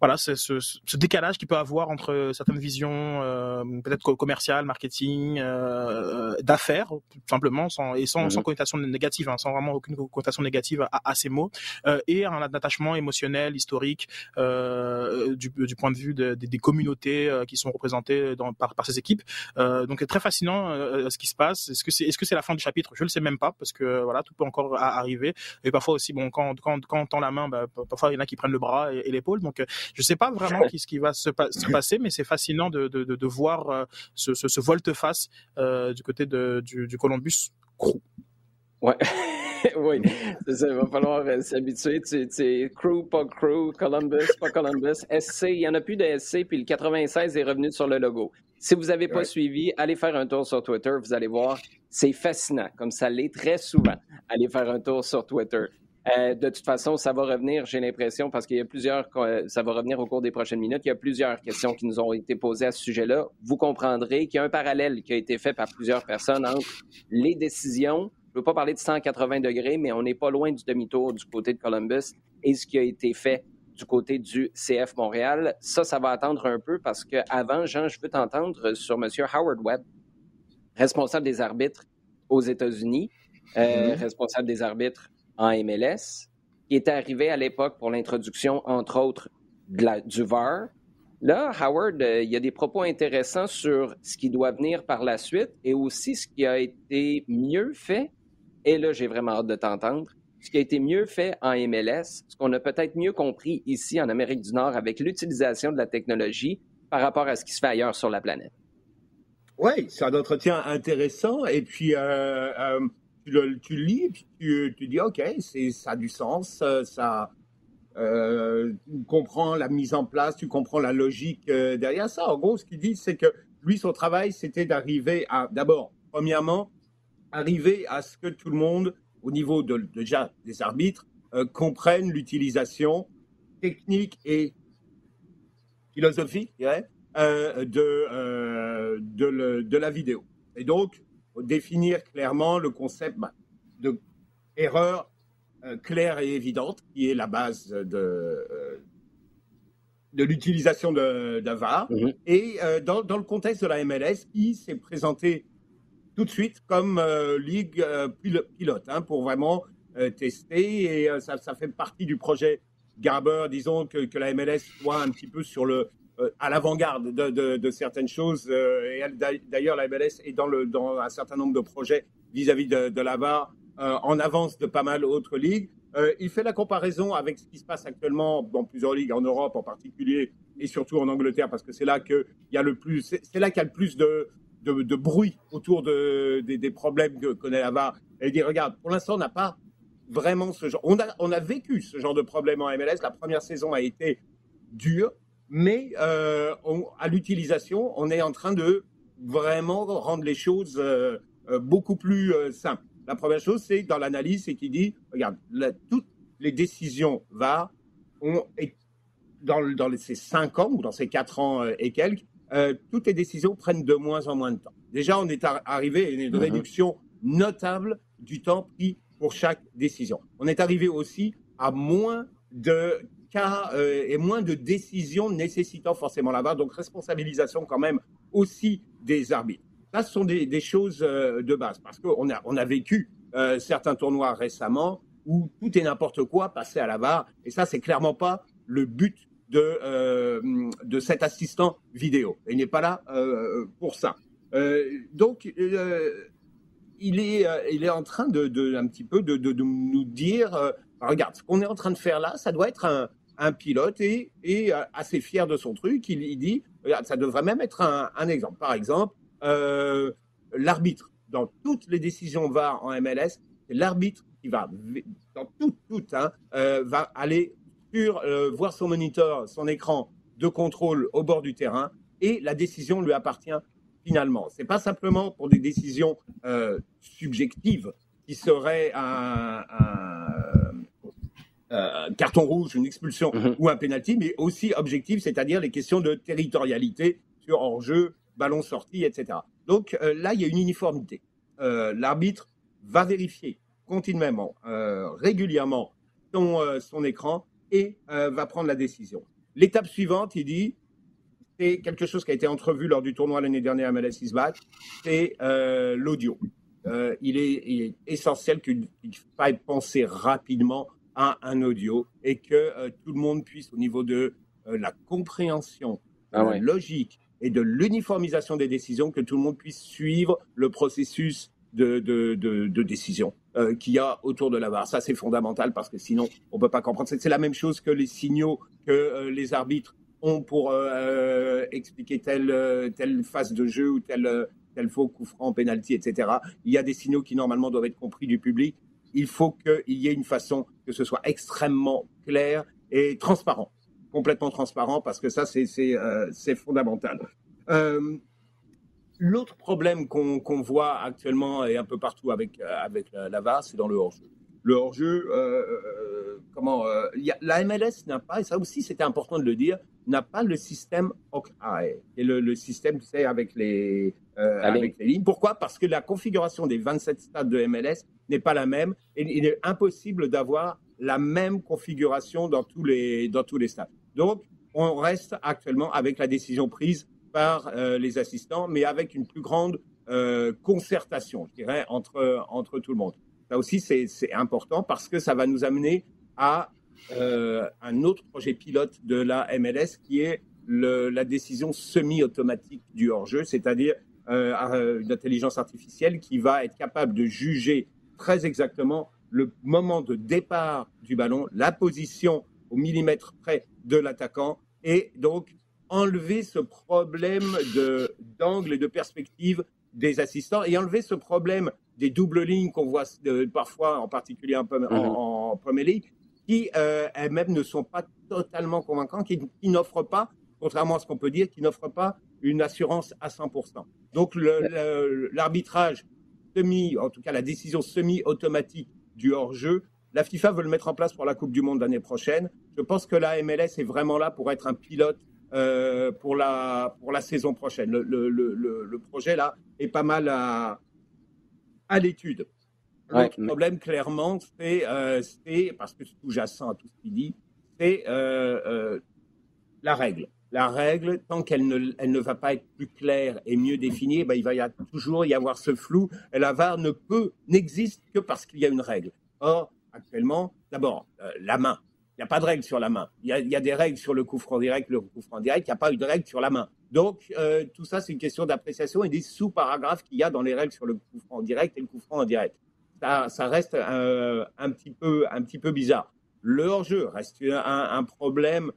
voilà ce, ce, décalage qu'il peut avoir entre certaines visions euh, peut-être commerciales, marketing, euh, d'affaires, tout simplement, sans, et sans, sans mhm. connotation négative, hein, sans vraiment aucune connotation négative à, à ces mots, euh, et un attachement émotionnel, historique, du, du, point de vue de, de, des communautés qui sont représentées dans, par, par ces équipes. donc c'est très fascinant ce qui se passe. Est-ce que c'est est-ce que c'est la fin du chapitre? Je ne le sais même pas parce que voilà tout peut encore arriver. Et parfois aussi bon quand quand quand on tend la main, bah, parfois il y en a qui prennent le bras et, l'épaule. Donc je sais pas vraiment <laughs> ce qui va se, se passer, mais c'est fascinant de, de, de, voir euh, ce, ce, ce volte-face euh, du côté de, du, du Columbus Crew. Ouais. <laughs> oui, ça, il va falloir euh, s'habituer. C'est crew, pas crew, Columbus, pas Columbus, <laughs> SC. Il n'y en a plus de SC, puis le 96 est revenu sur le logo. Si vous n'avez pas suivi, allez faire un tour sur Twitter, vous allez voir, c'est fascinant, comme ça l'est très souvent. Allez faire un tour sur Twitter. Euh, de toute façon, ça va revenir, j'ai l'impression, parce qu'il y a plusieurs, ça va revenir au cours des prochaines minutes. Il y a plusieurs questions qui nous ont été posées à ce sujet-là. Vous comprendrez qu'il y a un parallèle qui a été fait par plusieurs personnes entre les décisions. Je ne veux pas parler de 180 degrés, mais on n'est pas loin du demi-tour du côté de Columbus et ce qui a été fait du côté du CF Montréal. Ça, ça va attendre un peu parce qu'avant, Jean, je veux t'entendre sur M. Howard Webb, responsable des arbitres aux États-Unis, euh, mm-hmm. responsable des arbitres en MLS, qui était arrivé à l'époque pour l'introduction, entre autres, du VAR. Là, Howard, euh, il y a des propos intéressants sur ce qui doit venir par la suite et aussi ce qui a été mieux fait. Et là, j'ai vraiment hâte de t'entendre. Ce qui a été mieux fait en MLS, ce qu'on a peut-être mieux compris ici en Amérique du Nord avec l'utilisation de la technologie par rapport à ce qui se fait ailleurs sur la planète. Oui, c'est un entretien intéressant. Et puis, euh, euh, tu, lis, puis tu, tu dis, OK, ça a du sens, ça, euh, tu comprends la mise en place, tu comprends la logique euh, derrière ça. En gros, ce qu'il dit, c'est que lui, son travail, c'était d'arriver à, d'abord, premièrement, arriver à ce que tout le monde, au niveau de, déjà des arbitres, euh, comprenne l'utilisation technique et philosophique, de, de, de, la vidéo. Et donc, définir clairement le concept bah, de erreur euh, claire et évidente, qui est la base de, euh, de l'utilisation d'un VAR. Mhm. Et euh, dans, dans, le contexte de la MLS, qui s'est présenté tout de suite comme ligue pilote hein, pour vraiment tester. Et ça, ça, fait partie du projet Garber, disons, que, que, la MLS soit un petit peu sur le, à l'avant-garde de, certaines choses. et d'ailleurs, la MLS est dans, un certain nombre de projets vis-à-vis de, de la VAR euh, en avance de pas mal d'autres ligues. Euh, il fait la comparaison avec ce qui se passe actuellement dans plusieurs ligues en Europe en particulier et surtout en Angleterre parce que c'est là qu'il y a le plus, c'est là qu'il y a le plus de, bruit autour de, des, problèmes que connaît la VAR. Et il dit regarde, pour l'instant on n'a pas vraiment ce genre. On a, on a vécu ce genre de problème en MLS. La première saison a été dure, mais euh, à l'utilisation, on est en train de vraiment rendre les choses beaucoup plus simples. La première chose, c'est dans l'analyse, c'est qu'il dit, regarde, toutes les décisions VAR ont, dans, dans ces cinq ans ou dans ces quatre ans euh, et quelques, euh, toutes les décisions prennent de moins en moins de temps. Déjà, on est arrivé à une mhm. réduction notable du temps pris pour chaque décision. On est arrivé aussi à moins de euh, et moins de décisions nécessitant forcément la VAR, donc responsabilisation quand même aussi des arbitres. Ça, ce sont des, choses euh, de base, parce qu'on a, on a vécu euh, certains tournois récemment où tout et n'importe quoi passait à la barre, et ça, c'est clairement pas le but de, de cet assistant vidéo. Il n'est pas là pour ça. donc, il, est, il est en train de, un petit peu de, nous dire, regarde, ce qu'on est en train de faire là, ça doit être un, un pilote et, et assez fier de son truc. Il, dit, regarde, ça devrait même être un, exemple. Par exemple, euh, l'arbitre dans toutes les décisions VAR en MLS, c'est l'arbitre qui va, dans tout, tout, hein, euh, va aller sur, euh, voir son moniteur, son écran de contrôle au bord du terrain, et la décision lui appartient finalement. C'est pas simplement pour des décisions subjectives qui seraient un, carton rouge, une expulsion mm-hmm. ou un penalty, mais aussi objectives, c'est-à-dire les questions de territorialité sur hors-jeu, ballon sorti, etc. Donc euh, là, il y a une uniformité. Euh, l'arbitre va vérifier continuellement, euh, régulièrement son, son, écran et va prendre la décision. L'étape suivante, il dit, c'est quelque chose qui a été entrevu lors du tournoi l'année dernière à MLS c'est l'audio. il, est, essentiel qu'il faille penser rapidement à un audio et que tout le monde puisse, au niveau de la compréhension ah logique et de l'uniformisation des décisions, que tout le monde puisse suivre le processus de, de, de, décision euh, qu'il y a autour de la VAR. Ça, c'est fondamental parce que sinon, on ne peut pas comprendre. C'est la même chose que les signaux que euh, les arbitres ont pour euh, expliquer telle, telle phase de jeu ou tel, tel faux coup franc, penalty, etc. Il y a des signaux qui, normalement, doivent être compris du public. Il faut qu'il y ait une façon que ce soit extrêmement clair et transparent complètement transparent parce que ça, c'est euh, fondamental. Euh, l'autre problème qu'on voit actuellement et un peu partout avec, euh, avec la, c'est dans le hors-jeu. Le hors-jeu, comment La MLS n'a pas, et ça aussi c'était important de le dire, n'a pas le système Hawkeye et le, le système, tu sais, avec les, avec les lignes. Pourquoi? Parce que la configuration des 27 stades de MLS n'est pas la même et il est impossible d'avoir la même configuration dans tous les, dans tous les stades. Donc, on reste actuellement avec la décision prise par euh, les assistants, mais avec une plus grande euh, concertation, je dirais, entre, entre tout le monde. Ça aussi, c'est important parce que ça va nous amener à euh, un autre projet pilote de la MLS qui est la décision semi-automatique du hors-jeu, c'est-à-dire euh, une intelligence artificielle qui va être capable de juger très exactement le moment de départ du ballon, la position au millimètre près de l'attaquant et donc enlever ce problème d'angle et de perspective des assistants et enlever ce problème des doubles lignes qu'on voit parfois, en particulier en, en, mhm. Premier League, qui euh, elles-mêmes ne sont pas totalement convaincantes, qui, n'offrent pas, contrairement à ce qu'on peut dire, qui n'offrent pas une assurance à 100%. Donc l'arbitrage semi, en tout cas la décision semi-automatique du hors-jeu, la FIFA veut le mettre en place pour la Coupe du Monde l'année prochaine. Je pense que la MLS est vraiment là pour être un pilote euh, pour, la, pour la saison prochaine. Le, le, le, le, projet là est pas mal à, à l'étude. Le problème, clairement, euh, c'est, parce que c'est sous-jacent à tout ce qu'il dit, c'est euh, euh, la règle. La règle, tant qu'elle ne, elle ne va pas être plus claire et mieux définie, ben, il va y a toujours y avoir ce flou. La VAR ne peut, n'existe que parce qu'il y a une règle. Or, actuellement, d'abord, la main. Il n'y a pas de règle sur la main. Il y, a, des règles sur le coup direct, le coup franc direct. Il n'y a pas eu de règle sur la main. Donc, euh, tout ça, c'est une question d'appréciation et des sous-paragraphes qu'il y a dans les règles sur le coup direct et le coup franc indirect. Ça, ça reste euh, un, petit peu, un petit peu bizarre. Le hors-jeu reste un, problème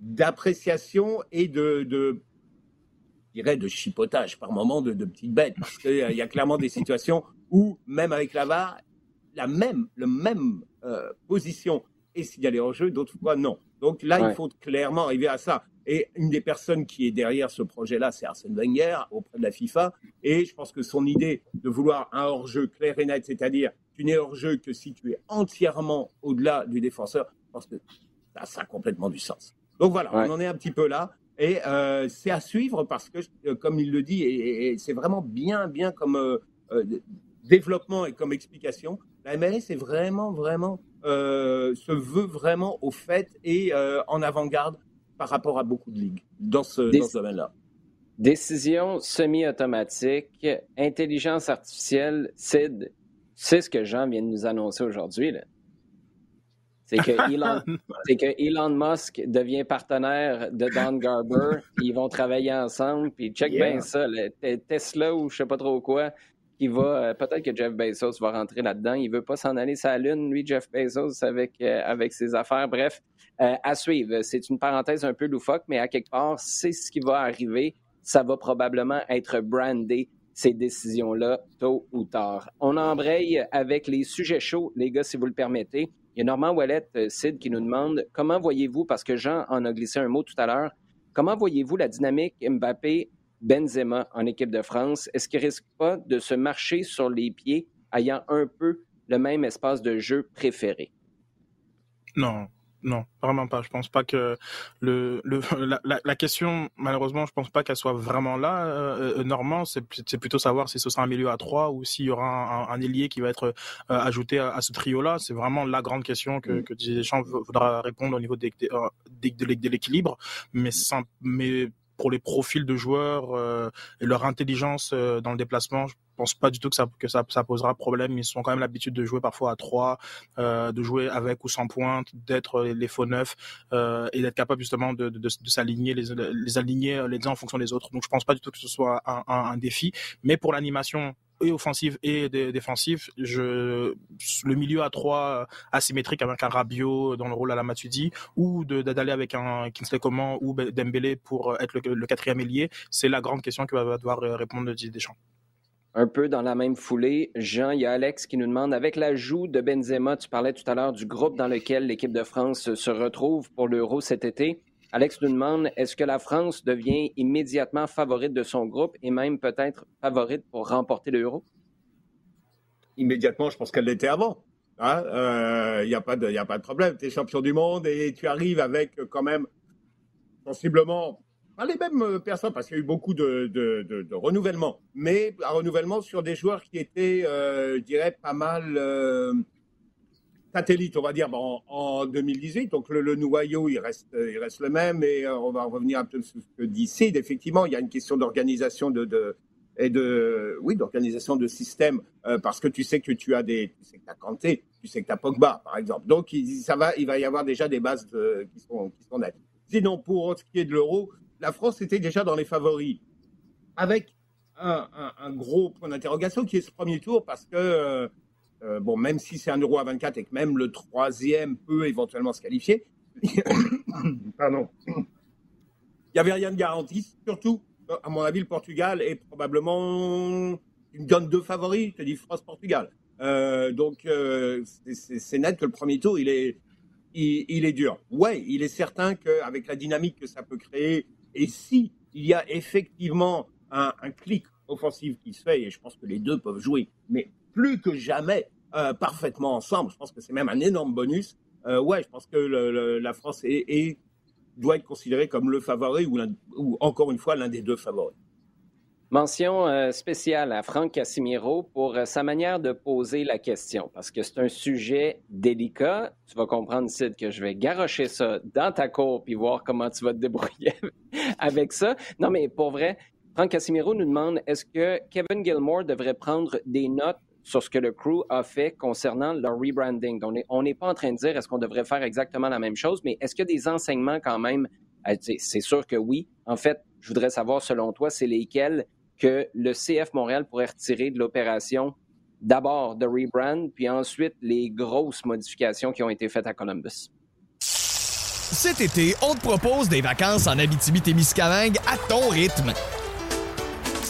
d'appréciation et de, de, je de chipotage par moment de, petites bêtes. Parce qu'il y a clairement des situations où, même avec la VAR, la même, le même euh, position et s'il y a les hors-jeux, d'autres fois non. Donc là, il faut clairement arriver à ça. Et une des personnes qui est derrière ce projet-là, c'est Arsène Wenger auprès de la FIFA. Et je pense que son idée de vouloir un hors-jeu clair et net, c'est-à-dire tu n'es hors-jeu que si tu es entièrement au-delà du défenseur, je pense que ça, a complètement du sens. Donc voilà, on en est un petit peu là. Et euh, c'est à suivre parce que, euh, comme il le dit, et, c'est vraiment bien, bien comme euh, développement et comme explication, la MLS est vraiment, vraiment, se veut vraiment au fait et euh, en avant-garde par rapport à beaucoup de ligues dans ce, domaine-là. Décision semi-automatique, intelligence artificielle, Sid, c'est ce que Jean vient de nous annoncer aujourd'hui. C'est que, <laughs> Elon, que Elon Musk devient partenaire de Don Garber, ils vont travailler ensemble, puis check bien ça, Tesla ou je sais pas trop quoi, va. Euh, peut-être que Jeff Bezos va rentrer là-dedans. Il veut pas s'en aller sa lune, lui, Jeff Bezos, avec, euh, avec ses affaires. Bref, euh, à suivre. C'est une parenthèse un peu loufoque, mais à quelque part, c'est ce qui va arriver. Ça va probablement être brandé ces décisions-là, tôt ou tard. On embraye avec les sujets chauds, les gars, si vous le permettez. Il y a Normand Wallet, Sid, qui nous demande comment voyez-vous, parce que Jean en a glissé un mot tout à l'heure, comment voyez-vous la dynamique Mbappé Benzema en équipe de France, est-ce qu'il risque pas de se marcher sur les pieds ayant un peu le même espace de jeu préféré? Non, non, vraiment pas. Je pense pas que le, le la, question, malheureusement, je pense pas qu'elle soit vraiment là. Euh, euh Normand, c'est plutôt savoir si ce sera un milieu à trois ou s'il y aura un, un, ailier qui va être euh, ajouté à, ce trio-là. C'est vraiment la grande question que, mm. que Deschamps voudra répondre au niveau de, de, l'équilibre. Mais, mais pour les profils de joueurs euh, et leur intelligence euh, dans le déplacement, je pense pas du tout que ça que ça, ça posera problème. Ils ont quand même l'habitude de jouer parfois à trois, euh, de jouer avec ou sans pointe, d'être les, faux neufs et d'être capable justement de, de, de, s'aligner, les, les aligner les uns en fonction des autres. Donc je pense pas du tout que ce soit un, un défi. Mais pour l'animation et offensive et défensive. Je, le milieu à trois asymétrique avec un Rabiot dans le rôle à la Matuidi ou d'aller avec un Kingsley Coman ou Dembélé pour être le, quatrième ailier, c'est la grande question que va devoir répondre Didier Deschamps. Un peu dans la même foulée, Jean, il y a Alex qui nous demande, avec l'ajout de Benzema, tu parlais tout à l'heure du groupe dans lequel l'équipe de France se retrouve pour l'Euro cet été. Alex nous demande est-ce que la France devient immédiatement favorite de son groupe et même peut-être favorite pour remporter l'Euro? Immédiatement, je pense qu'elle l'était avant. Il hein? n'y euh, a, pas de, problème. Tu es champion du monde et tu arrives avec euh, quand même sensiblement pas les mêmes euh, personnes parce qu'il y a eu beaucoup de, de, renouvellement, mais un renouvellement sur des joueurs qui étaient, je dirais, pas mal satellite, on va dire, en 2018. Donc le, noyau, il reste, il reste le même. Et on va revenir un peu sur ce que dit Sid. Effectivement, il y a une question d'organisation de, de, et de, oui, d'organisation de système, parce que tu sais que tu as des, tu sais que as Kanté, tu sais que tu as Pogba, par exemple. Donc il, ça va, il va y avoir déjà des bases qui sont, qui sont nettes. Sinon, pour ce qui est de l'euro, la France était déjà dans les favoris, avec un, gros point d'interrogation qui est ce premier tour, parce que, euh, euh, bon, même si c'est un euro à 24 et que même le troisième peut éventuellement se qualifier, <coughs> pardon, il n'y avait rien de garanti, surtout, à mon avis, le Portugal est probablement une donne de favoris, je te dis France-Portugal. Euh, donc, c'est net que le premier tour, il est, il, est dur. Ouais, il est certain qu'avec la dynamique que ça peut créer, et si il y a effectivement un, clic offensif qui se fait, et je pense que les deux peuvent jouer, mais plus que jamais euh, parfaitement ensemble, je pense que c'est même un énorme bonus. Euh, ouais, je pense que la France doit être considérée comme le favori ou, encore une fois l'un des deux favoris. Mention euh, spéciale à Franck Casimiro pour euh, sa manière de poser la question, parce que c'est un sujet délicat. Tu vas comprendre, Sid, que je vais garrocher ça dans ta cour puis voir comment tu vas te débrouiller <laughs> avec ça. Non, mais pour vrai, Franck Casimiro nous demande est-ce que Kevin Gilmore devrait prendre des notes sur ce que le crew a fait concernant leur rebranding. On n'est pas en train de dire est-ce qu'on devrait faire exactement la même chose, mais est-ce qu'il y a des enseignements quand même? Euh, c'est sûr que oui. En fait, je voudrais savoir, selon toi, c'est lesquels que le CF Montréal pourrait retirer de l'opération d'abord de rebrand, puis ensuite les grosses modifications qui ont été faites à Columbus. Cet été, on te propose des vacances en Abitibi-Témiscamingue à ton rythme.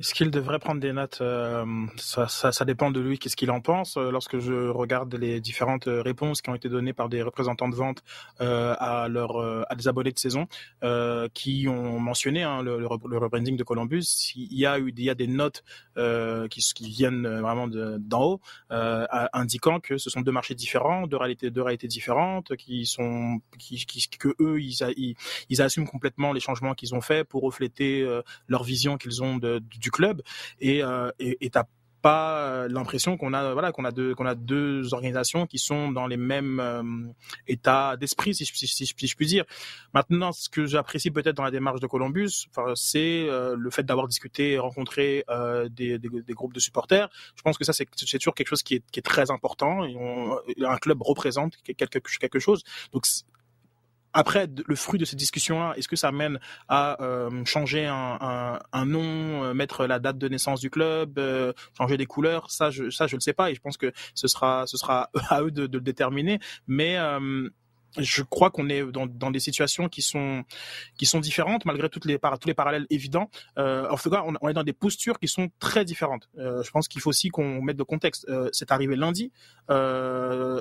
Est-ce qu'il devrait prendre des notes euh, ça, ça, ça, dépend de lui, qu'est-ce qu'il en pense. Euh, lorsque je regarde les différentes euh, réponses qui ont été données par des représentants de vente euh, à, leur, à des abonnés de saison, euh, qui ont mentionné hein, le, le, rebranding de Columbus, il y a eu il y a des notes qui, qui, viennent vraiment d'en haut, indiquant que ce sont deux marchés différents, deux réalités, deux réalités différentes, qui sont qui, qui que eux ils, ils, ils, assument complètement les changements qu'ils ont faits pour refléter leur vision qu'ils ont de, du club et euh, et t'as pas l'impression qu'on a voilà qu'on a deux qu'on a deux organisations qui sont dans les mêmes euh, états d'esprit si, si, si, je puis dire. Maintenant, ce que j'apprécie peut-être dans la démarche de Columbus, c'est euh, le fait d'avoir discuté, rencontré euh, des, des, groupes de supporters. Je pense que ça c'est toujours quelque chose qui est, qui est très important. Et un club représente quelque quelque chose. Donc après, le fruit de cette discussion-là, est-ce que ça mène à euh, changer un, nom, euh, mettre la date de naissance du club, euh, changer des couleurs? Ça, je, ça, je ne sais pas. Et je pense que ce sera, ce sera <laughs> à eux de, de le déterminer. Mais je crois qu'on est dans, des situations qui sont qui sont différentes malgré les tous les parallèles évidents. Euh, en tout cas, on, est dans des postures qui sont très différentes. Euh, je pense qu'il faut aussi qu'on mette le contexte. Euh, c'est arrivé lundi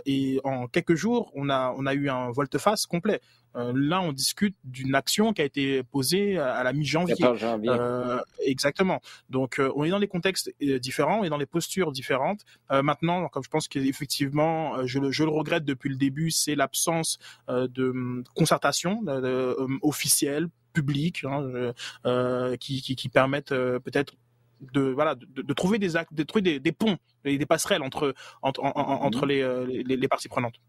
et en quelques jours, on a on a eu un volte-face complet. Euh, là, on discute d'une action qui a été posée à, la mi-janvier. Euh, exactement. Donc, on est dans des contextes différents et dans des postures différentes. maintenant, comme je pense qu'effectivement, je, je le regrette depuis le début, c'est l'absence euh, de hum, concertation hum, officielle, publique, hein, euh, qui, qui, permettent euh, peut-être de voilà de, trouver des actes, de trouver des, ponts et des passerelles entre entre, entre les, les, parties prenantes.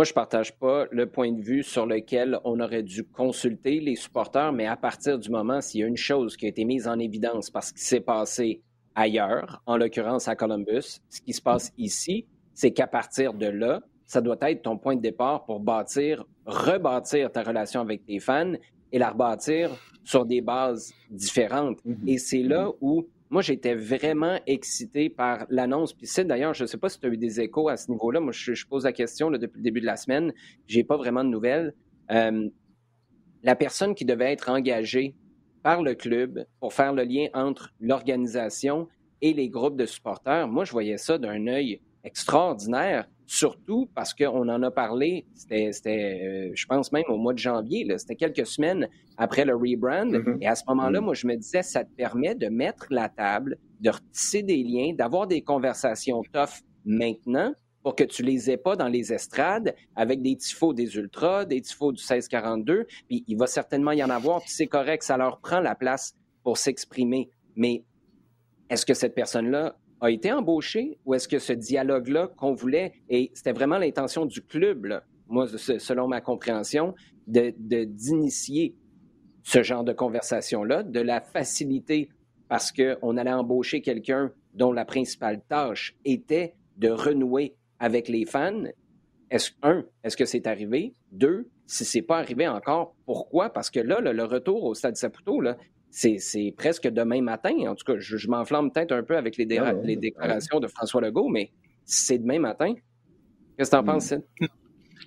Moi, je partage pas le point de vue sur lequel on aurait dû consulter les supporters, mais à partir du moment s'il y a une chose qui a été mise en évidence parce qu'il s'est passé ailleurs, en l'occurrence à Columbus, ce qui se passe ici, c'est qu'à partir de là, ça doit être ton point de départ pour bâtir, rebâtir ta relation avec tes fans et la rebâtir sur des bases différentes. Mm-hmm. Et c'est là mm-hmm. où moi, j'étais vraiment excité par l'annonce. Puis c'est d'ailleurs, je ne sais pas si tu as eu des échos à ce niveau-là. Moi, je, pose la question depuis le début de la semaine. J'ai pas vraiment de nouvelles. Euh, la personne qui devait être engagée par le club pour faire le lien entre l'organisation et les groupes de supporters, moi, je voyais ça d'un œil extraordinaire surtout parce qu'on en a parlé, c'était, euh, je pense même au mois de janvier, c'était quelques semaines après le rebrand. Mm-hmm. Et à ce moment-là, mm-hmm. moi, je me disais, ça te permet de mettre la table, de retisser des liens, d'avoir des conversations tough maintenant pour que tu les aies pas dans les estrades avec des tifos des ultras, des tifos du 1642, puis il va certainement y en avoir, puis c'est correct, ça leur prend la place pour s'exprimer. Mais est-ce que cette personne-là a été embauchée ou est-ce que ce dialogue-là qu'on voulait, et c'était vraiment l'intention du club, moi, selon ma compréhension, de, d'initier ce genre de conversation-là, de la faciliter parce qu'on allait embaucher quelqu'un dont la principale tâche était de renouer avec les fans. Est-ce, un, est-ce que c'est arrivé? Deux, si c'est pas arrivé encore, pourquoi? Parce que là, le retour au Stade Saputo, là, c'est presque demain matin. En tout cas, je, m'enflamme peut-être un peu avec les, ah les déclarations de François Legault, mais c'est demain matin. Qu'est-ce que tu en penses, Sid? <laughs>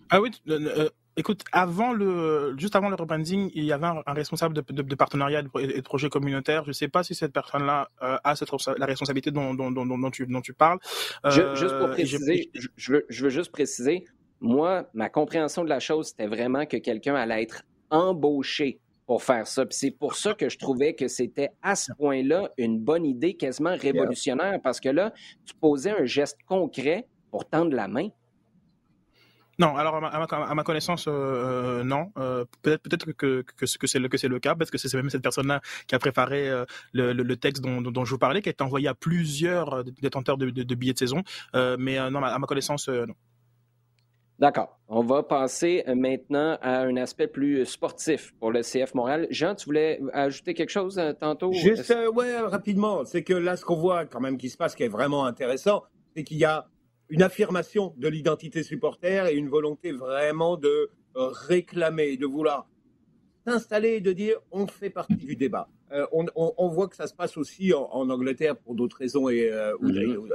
Ah oui, euh, écoute, avant le, juste avant le rebranding, il y avait un, responsable de, de, partenariat et de, projet communautaire. Je ne sais pas si cette personne-là euh, a cette, la responsabilité dont, dont, dont, dont, tu, dont tu parles. juste pour euh, préciser, je, veux, je veux juste préciser, moi, ma compréhension de la chose, c'était vraiment que quelqu'un allait être embauché pour faire ça. c'est pour ça que je trouvais que c'était à ce point-là une bonne idée, quasiment révolutionnaire, parce que là, tu posais un geste concret pour tendre la main. Non, alors à ma, connaissance, euh, euh, non. Euh, peut-être peut-être que, que, que c'est le, que c'est le cas, parce que c'est même cette personne-là qui a préparé le, le, texte dont, dont, je vous parlais, qui a été envoyé à plusieurs détenteurs de, de, billets de saison. mais non, à ma connaissance, non. D'accord. On va passer euh, maintenant à un aspect plus sportif pour le CF Montréal. Jean, tu voulais ajouter quelque chose euh, tantôt? Juste, euh, ouais, rapidement. C'est que là, ce qu'on voit quand même qui se passe, qui est vraiment intéressant, c'est qu'il y a une affirmation de l'identité supporter et une volonté vraiment de réclamer, de vouloir s'installer et de dire on fait partie du débat. Euh, on, voit que ça se passe aussi en, Angleterre pour d'autres raisons et euh,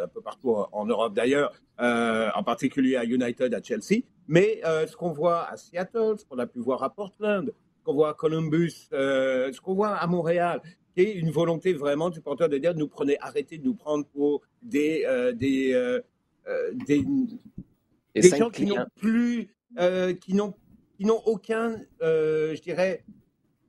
un peu partout en, Europe d'ailleurs, euh, en particulier à United, à Chelsea. Mais ce qu'on voit à Seattle, ce qu'on a pu voir à Portland, ce qu'on voit à Columbus, ce qu'on voit à Montréal, qui est une volonté vraiment du porteur de dire nous prenez, arrêtez de nous prendre pour des des des, gens qui n'ont plus qui n'ont qui n'ont aucun, je dirais,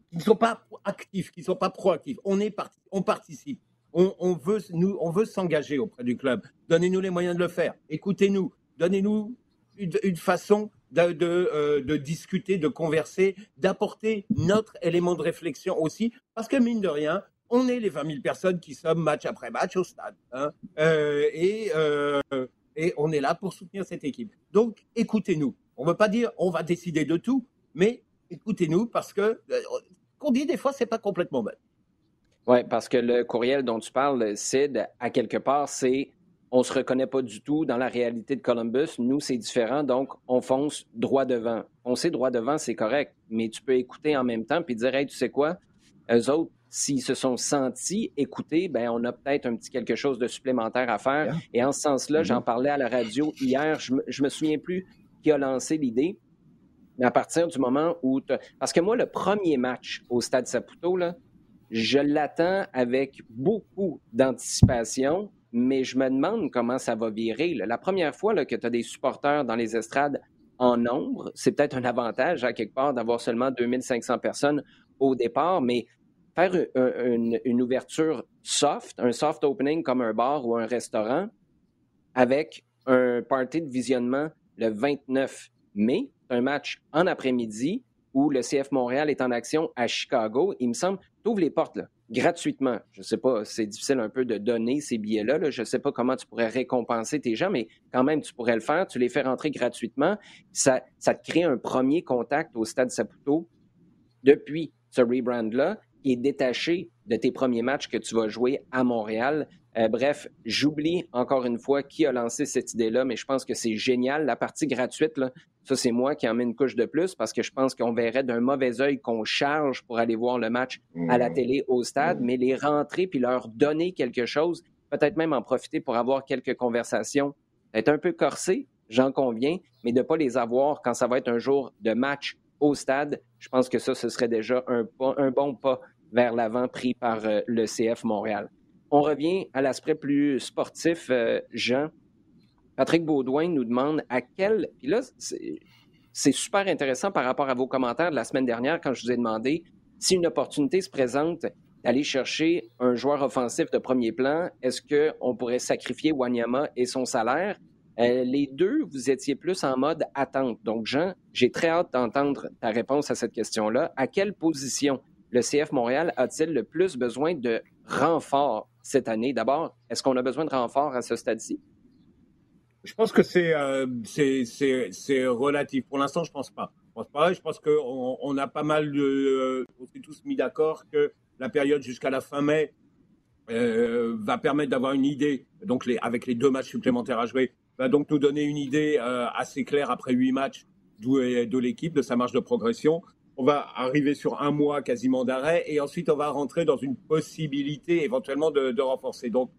qui ne sont pas actifs, qui ne sont pas proactifs. On, est on participe. On, veut, nous, on veut s'engager auprès du club. Donnez-nous les moyens de le faire. Écoutez-nous. Donnez-nous une, façon de, euh, de, discuter, de converser, d'apporter notre élément de réflexion aussi. Parce que mine de rien, on est les 20 000 personnes qui sommes match après match au stade. Hein. Euh, et, euh, et on est là pour soutenir cette équipe. Donc, écoutez-nous. On ne veut pas dire on va décider de tout, mais écoutez-nous parce que qu'on dit des fois, c'est pas complètement bête. Oui, parce que le courriel dont tu parles, Sid, à quelque part, c'est on se reconnaît pas du tout dans la réalité de Columbus. Nous, c'est différent, donc on fonce droit devant. On sait droit devant, c'est correct, mais tu peux écouter en même temps puis dire, hey, tu sais quoi, eux autres, s'ils se sont sentis écoutés, ben on a peut-être un petit quelque chose de supplémentaire à faire. Et en ce sens-là, j'en mm-hmm. parlais à la radio hier. Je me, je me souviens plus qui a lancé l'idée, à partir du moment où... Parce que moi, le premier match au Stade Saputo, là, je l'attends avec beaucoup d'anticipation, mais je me demande comment ça va virer. La première fois là, que tu as des supporters dans les estrades en nombre, c'est peut-être un avantage à quelque part d'avoir seulement 2500 personnes au départ, mais faire une, une, ouverture soft, un soft opening comme un bar ou un restaurant, avec un party de visionnement le 29 mai, un match en après-midi où le CF Montréal est en action à Chicago. Il me semble, tu ouvres les portes gratuitement. Je ne sais pas, c'est difficile un peu de donner ces billets-là. Je ne sais pas comment tu pourrais récompenser tes gens, mais quand même, tu pourrais le faire. Tu les fais rentrer gratuitement. Ça, ça te crée un premier contact au Stade Saputo depuis ce rebrand-là qui est détaché de tes premiers matchs que tu vas jouer à Montréal. Euh, bref, j'oublie encore une fois qui a lancé cette idée-là, mais je pense que c'est génial. La partie gratuite, là, ça, c'est moi qui en mets une couche de plus parce que je pense qu'on verrait d'un mauvais œil qu'on charge pour aller voir le match à la mmh. télé au stade, mmh. mais les rentrer puis leur donner quelque chose, peut-être même en profiter pour avoir quelques conversations, être un peu corsé, j'en conviens, mais de ne pas les avoir quand ça va être un jour de match au stade. Je pense que ça, ce serait déjà un, un bon pas vers l'avant pris par euh, le CF Montréal. On revient à l'aspect plus sportif, euh, Jean. Patrick Baudouin nous demande à quel. Puis là, c'est super intéressant par rapport à vos commentaires de la semaine dernière quand je vous ai demandé si une opportunité se présente d'aller chercher un joueur offensif de premier plan, est-ce qu'on pourrait sacrifier Wanyama et son salaire? Euh, les deux, vous étiez plus en mode attente. Donc, Jean, j'ai très hâte d'entendre ta réponse à cette question-là. À quelle position le CF Montréal a-t-il le plus besoin de renfort cette année? D'abord, est-ce qu'on a besoin de renfort à ce stade-ci? Je pense que c'est euh, relatif. Pour l'instant, je pense pas. Je pense pas. Je pense qu'on on a pas mal de. Euh, on s'est tous mis d'accord que la période jusqu'à la fin mai euh, va permettre d'avoir une idée. Donc, les, avec les deux matchs supplémentaires à jouer, va donc nous donner une idée euh, assez claire après huit matchs de l'équipe, de sa marge de progression. On va arriver sur un mois quasiment d'arrêt et ensuite on va rentrer dans une possibilité éventuellement de, de renforcer. Donc,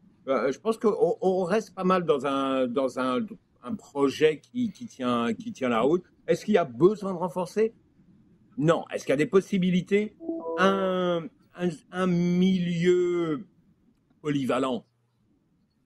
je pense qu'on on reste pas mal dans un, dans un, un projet qui, qui, tient, qui tient la route. Est-ce qu'il y a besoin de renforcer? Non. Est-ce qu'il y a des possibilités? Un, un, milieu polyvalent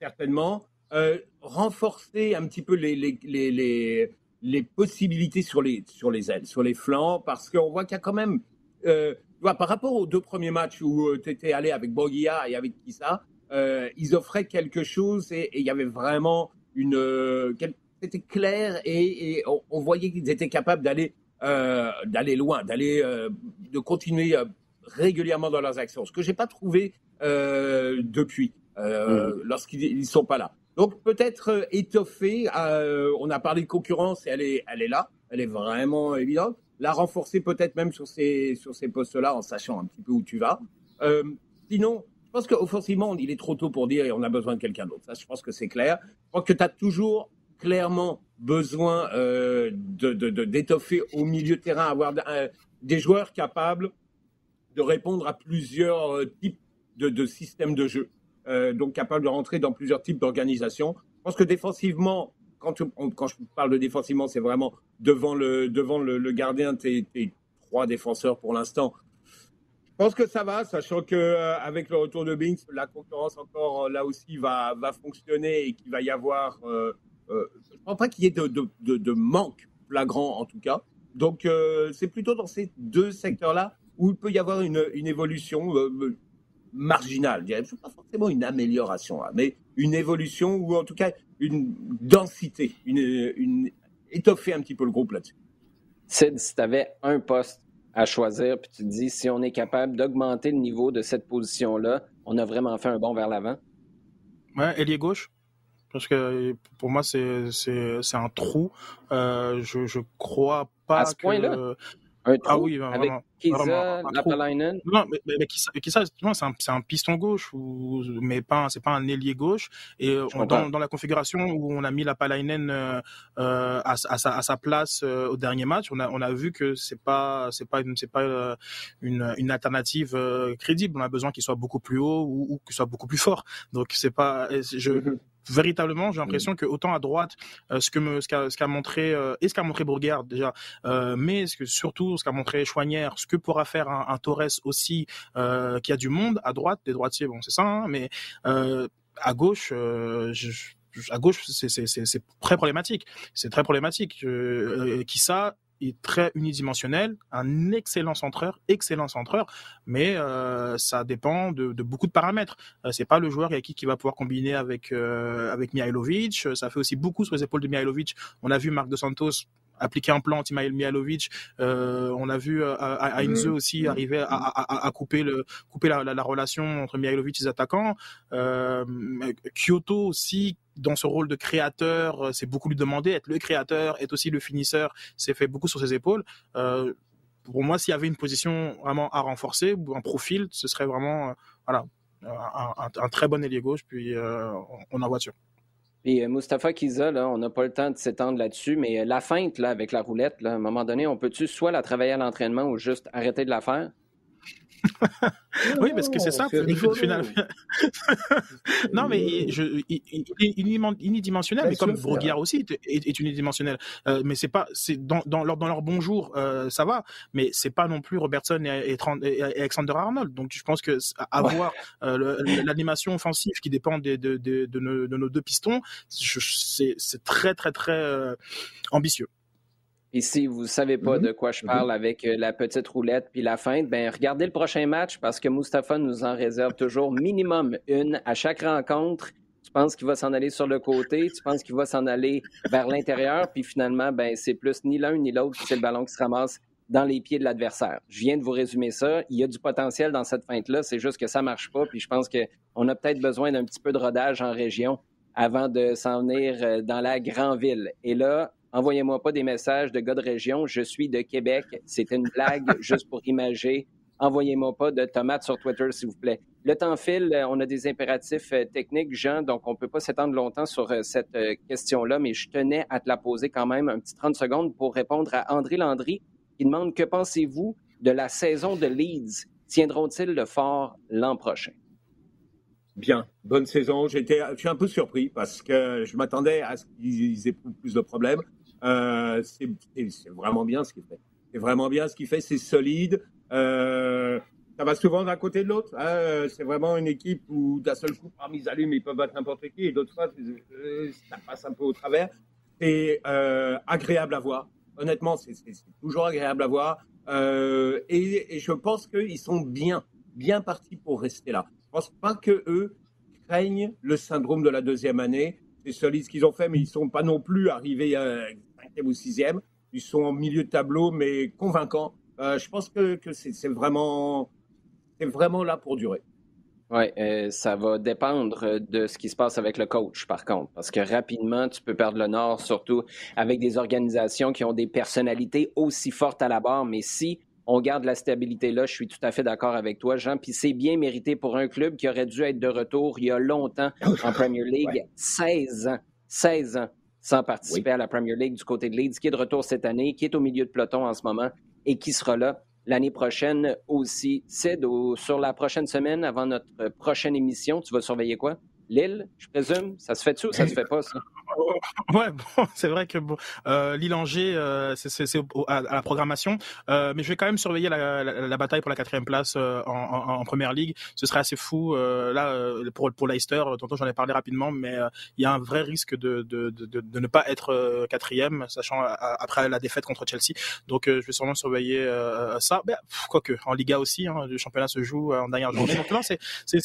Certainement. Euh, renforcer un petit peu les, les, les, les, possibilités sur les, sur les ailes, sur les flancs, parce qu'on voit qu'il y a quand même... Euh, par rapport aux deux premiers matchs où euh, tu étais allé avec Boguia et avec Kissa, euh, ils offraient quelque chose et il y avait vraiment une. Euh, c'était clair et, et on, voyait qu'ils étaient capables d'aller euh, d'aller loin, d'aller de continuer régulièrement dans leurs actions. Ce que j'ai pas trouvé depuis mmh. lorsqu'ils ne sont pas là. Donc peut-être étoffer. on a parlé de concurrence et elle est elle est là, elle est vraiment évidente. La renforcer peut-être même sur ces sur ces postes-là en sachant un petit peu où tu vas. sinon, pense qu'offensivement, il est trop tôt pour dire et on a besoin de quelqu'un d'autre. Ça, je pense que c'est clair. Je crois que tu as toujours clairement besoin euh, d'étoffer au milieu de terrain, avoir euh, des joueurs capables de répondre à plusieurs euh, types de, systèmes de jeu, donc capables de rentrer dans plusieurs types d'organisations. Je pense que défensivement, quand, quand je parle de défensivement, c'est vraiment devant le, devant le, le gardien, tes trois défenseurs pour l'instant je pense que ça va, sachant que euh, avec le retour de Binks, la concurrence encore euh, là aussi va, va fonctionner et qu'il va y avoir. Euh, euh, je ne pense pas qu'il y ait de, de, de, manque flagrant en tout cas. Donc c'est plutôt dans ces deux secteurs-là où il peut y avoir une, une évolution marginale. Je dirais pas forcément une amélioration, hein, mais une évolution ou en tout cas une densité, une, une étoffer un petit peu le groupe là-dessus. Sid, si tu avais un poste à choisir, puis tu te dis, si on est capable d'augmenter le niveau de cette position-là, on a vraiment fait un bond vers l'avant? Ouais, ailier gauche. Parce que pour moi, c'est un trou. Euh, je, je crois pas à ce point-là? Un trou ah oui, avec Kisa, Lapalainen. Non, mais, mais, mais Kisa, c'est un, un, piston gauche, ou, mais pas, c'est pas un ailier gauche. Et dans, dans, la configuration où on a mis Lapalainen euh, euh, à, à, sa, à, sa, place euh, au dernier match, on a, on a vu que c'est pas, c'est pas, c'est pas euh, une, une alternative euh, crédible. On a besoin qu'il soit beaucoup plus haut ou, ou qu'il soit beaucoup plus fort. Donc c'est pas, je, mm-hmm véritablement, j'ai l'impression mm. que autant à droite, euh, ce que me, ce qu'a, ce qu'a montré euh, et ce qu'a montré Bourgard déjà, euh, mais ce que surtout ce qu'a montré Chouanière, ce que pourra faire un, un Torres aussi, qui a du monde à droite, des droitiers, bon c'est ça, hein, mais à gauche, je, à gauche, c'est, c'est, c'est, c'est très problématique. C'est très problématique. qui ça est très unidimensionnel, un excellent centreur, excellent centreur, mais euh, ça dépend de, beaucoup de paramètres. Euh, c'est pas le joueur qui, qui va pouvoir combiner avec euh, avec Mihailovic. Ça fait aussi beaucoup sur les épaules de Mihailovic. On a vu Marc dos Santos appliquer un plan anti Mihailovic. Euh, on a vu euh, Heinze aussi arriver à, à, à, couper le couper la, la, la, relation entre Mihailovic et les attaquants. Euh, Kyoto aussi dans ce rôle de créateur, euh, c'est beaucoup lui demander, être le créateur, être aussi le finisseur, c'est fait beaucoup sur ses épaules. Euh, pour moi, s'il y avait une position vraiment à renforcer ou un profil, ce serait vraiment euh, voilà un, un, un, très bon ailier gauche, puis euh, on en voiture. Puis euh, Mustapha Kiza, là, on n'a pas le temps de s'étendre là-dessus, mais la feinte là, avec la roulette, là, à un moment donné, on peut-tu soit la travailler à l'entraînement ou juste arrêter de la faire? Oui, parce que c'est ça, <laughs> finalement. non, mais je, il, est unidimensionnel, mais comme Broguiard aussi est, unidimensionnel. Euh, mais c'est pas, c'est dans, dans, leur, dans leur bonjour, euh, ça va, mais c'est pas non plus Robertson et, et, Alexander Arnold. Donc je pense que avoir euh, l'animation offensive qui dépend de, de, de, de, nos, deux pistons, c'est très, très, très ambitieux. Et si vous ne savez pas de quoi je parle avec euh, la petite roulette puis la feinte, ben regardez le prochain match parce que Mustapha nous en réserve toujours minimum une à chaque rencontre. Tu penses qu'il va s'en aller sur le côté, tu penses qu'il va s'en aller vers l'intérieur, puis finalement, ben c'est plus ni l'un ni l'autre, c'est le ballon qui se ramasse dans les pieds de l'adversaire. Je viens de vous résumer ça. Il y a du potentiel dans cette feinte-là, c'est juste que ça marche pas, puis je pense qu'on a peut-être besoin d'un petit peu de rodage en région avant de s'en venir euh, dans la grande ville. Et là, Envoyez-moi pas des messages de gars de région. Je suis de Québec. C'était une blague <laughs> juste pour imager. Envoyez-moi pas de tomates sur Twitter, s'il vous plaît. Le temps file. On a des impératifs euh, techniques, Jean, donc on ne peut pas s'étendre longtemps sur euh, cette euh, question-là, mais je tenais à te la poser quand même un petit 30 secondes pour répondre à André Landry qui demande que pensez-vous de la saison de Leeds? Tiendront-ils le fort l'an prochain? Bien, bonne saison. J'étais, je suis un peu surpris parce que je m'attendais à ce qu'ils aient plus de problèmes. Euh, c'est vraiment bien ce qu'il fait. C'est vraiment bien ce qu'il fait, c'est solide. Euh, ça va souvent d'un côté de l'autre. Hein. C'est vraiment une équipe où d'un seul coup, parmi les allumes, ils peuvent battre n'importe qui, et d'autres fois, euh, ça passe un peu au travers. C'est agréable à voir. Honnêtement, c'est toujours agréable à voir. Et, je pense qu'ils sont bien, bien partis pour rester là. Je pense pas que eux craignent le syndrome de la deuxième année. C'est solide ce qu'ils ont fait, mais ils sont pas non plus arrivés à ou sixième. Ils sont en milieu de tableau, mais convaincants. Euh, je pense que, c'est vraiment, vraiment là pour durer. Oui, euh, ça va dépendre de ce qui se passe avec le coach, par contre, parce que rapidement, tu peux perdre le nord, surtout avec des organisations qui ont des personnalités aussi fortes à la barre. Mais si on garde la stabilité là, je suis tout à fait d'accord avec toi, Jean. Puis c'est bien mérité pour un club qui aurait dû être de retour il y a longtemps en Premier League, 16 ans. 16 ans sans participer à la Premier League du côté de Leeds, qui est de retour cette année, qui est au milieu de peloton en ce moment et qui sera là l'année prochaine aussi. Sid, sur la prochaine semaine, avant notre prochaine émission, tu vas surveiller quoi? Lille, je présume? Ça se fait-tu ou ça se fait pas, ça? <laughs> Ouais, bon, c'est vrai que bon, euh, Lille-Angers, euh, c'est à, la programmation, euh, mais je vais quand même surveiller la, la, la bataille pour la quatrième place euh, en, en, en, première ligue. Ce serait assez fou euh, là euh, pour pour Leicester. Tantôt j'en ai parlé rapidement, mais il y a un vrai risque de de, de, de ne pas être quatrième, sachant après la défaite contre Chelsea. Donc je vais sûrement surveiller ça. Ben, quoique en Liga aussi, hein, le championnat se joue en dernière journée. Donc non, c'est c'est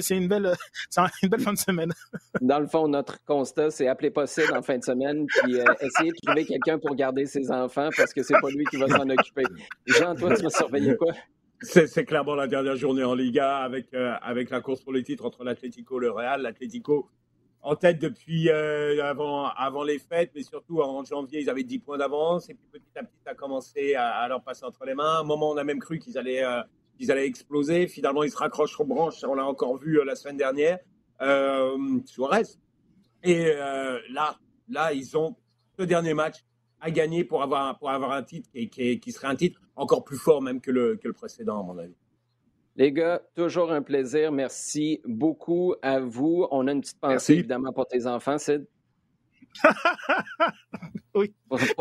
c'est une belle <laughs> c'est une belle fin de semaine. Dans le fond, notre constat, c'est appeler possible en fin de semaine, puis euh, essayer de trouver quelqu'un pour garder ses enfants parce que c'est pas lui qui va s'en occuper. Jean, toi, tu vas surveiller quoi? C'est clairement la dernière journée en Liga avec, euh, avec la course pour le titre entre l'Atlético et le Real. L'Atlético en tête depuis euh, avant, avant les fêtes, mais surtout en janvier, ils avaient 10 points d'avance. Et puis petit à petit, ça a commencé à, leur passer entre les mains. À un moment, on a même cru qu'ils allaient, qu'ils allaient exploser. Finalement, ils se raccrochent aux branches. On l'a encore vu la semaine dernière. Suarez, et euh, là, là, ils ont ce dernier match à gagner pour avoir, pour avoir un titre qui, qui, serait un titre encore plus fort même que le, que le précédent, à mon avis. Les gars, toujours un plaisir. Merci beaucoup à vous. On a une petite pensée évidemment pour tes enfants, Sid. <laughs> oui.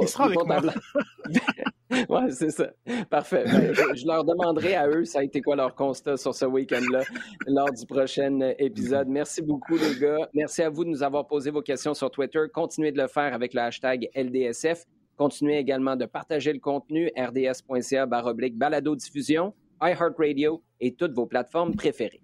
Il sera avec moi. <laughs> oui, c'est ça. Parfait. Ben, je, leur demanderai à eux, ça a été quoi leur constat sur ce week-end-là lors du prochain épisode. Merci beaucoup, les gars. Merci à vous de nous avoir posé vos questions sur Twitter. Continuez de le faire avec le hashtag LDSF. Continuez également de partager le contenu rds.ca baroblique balado diffusion, iHeartRadio et toutes vos plateformes préférées.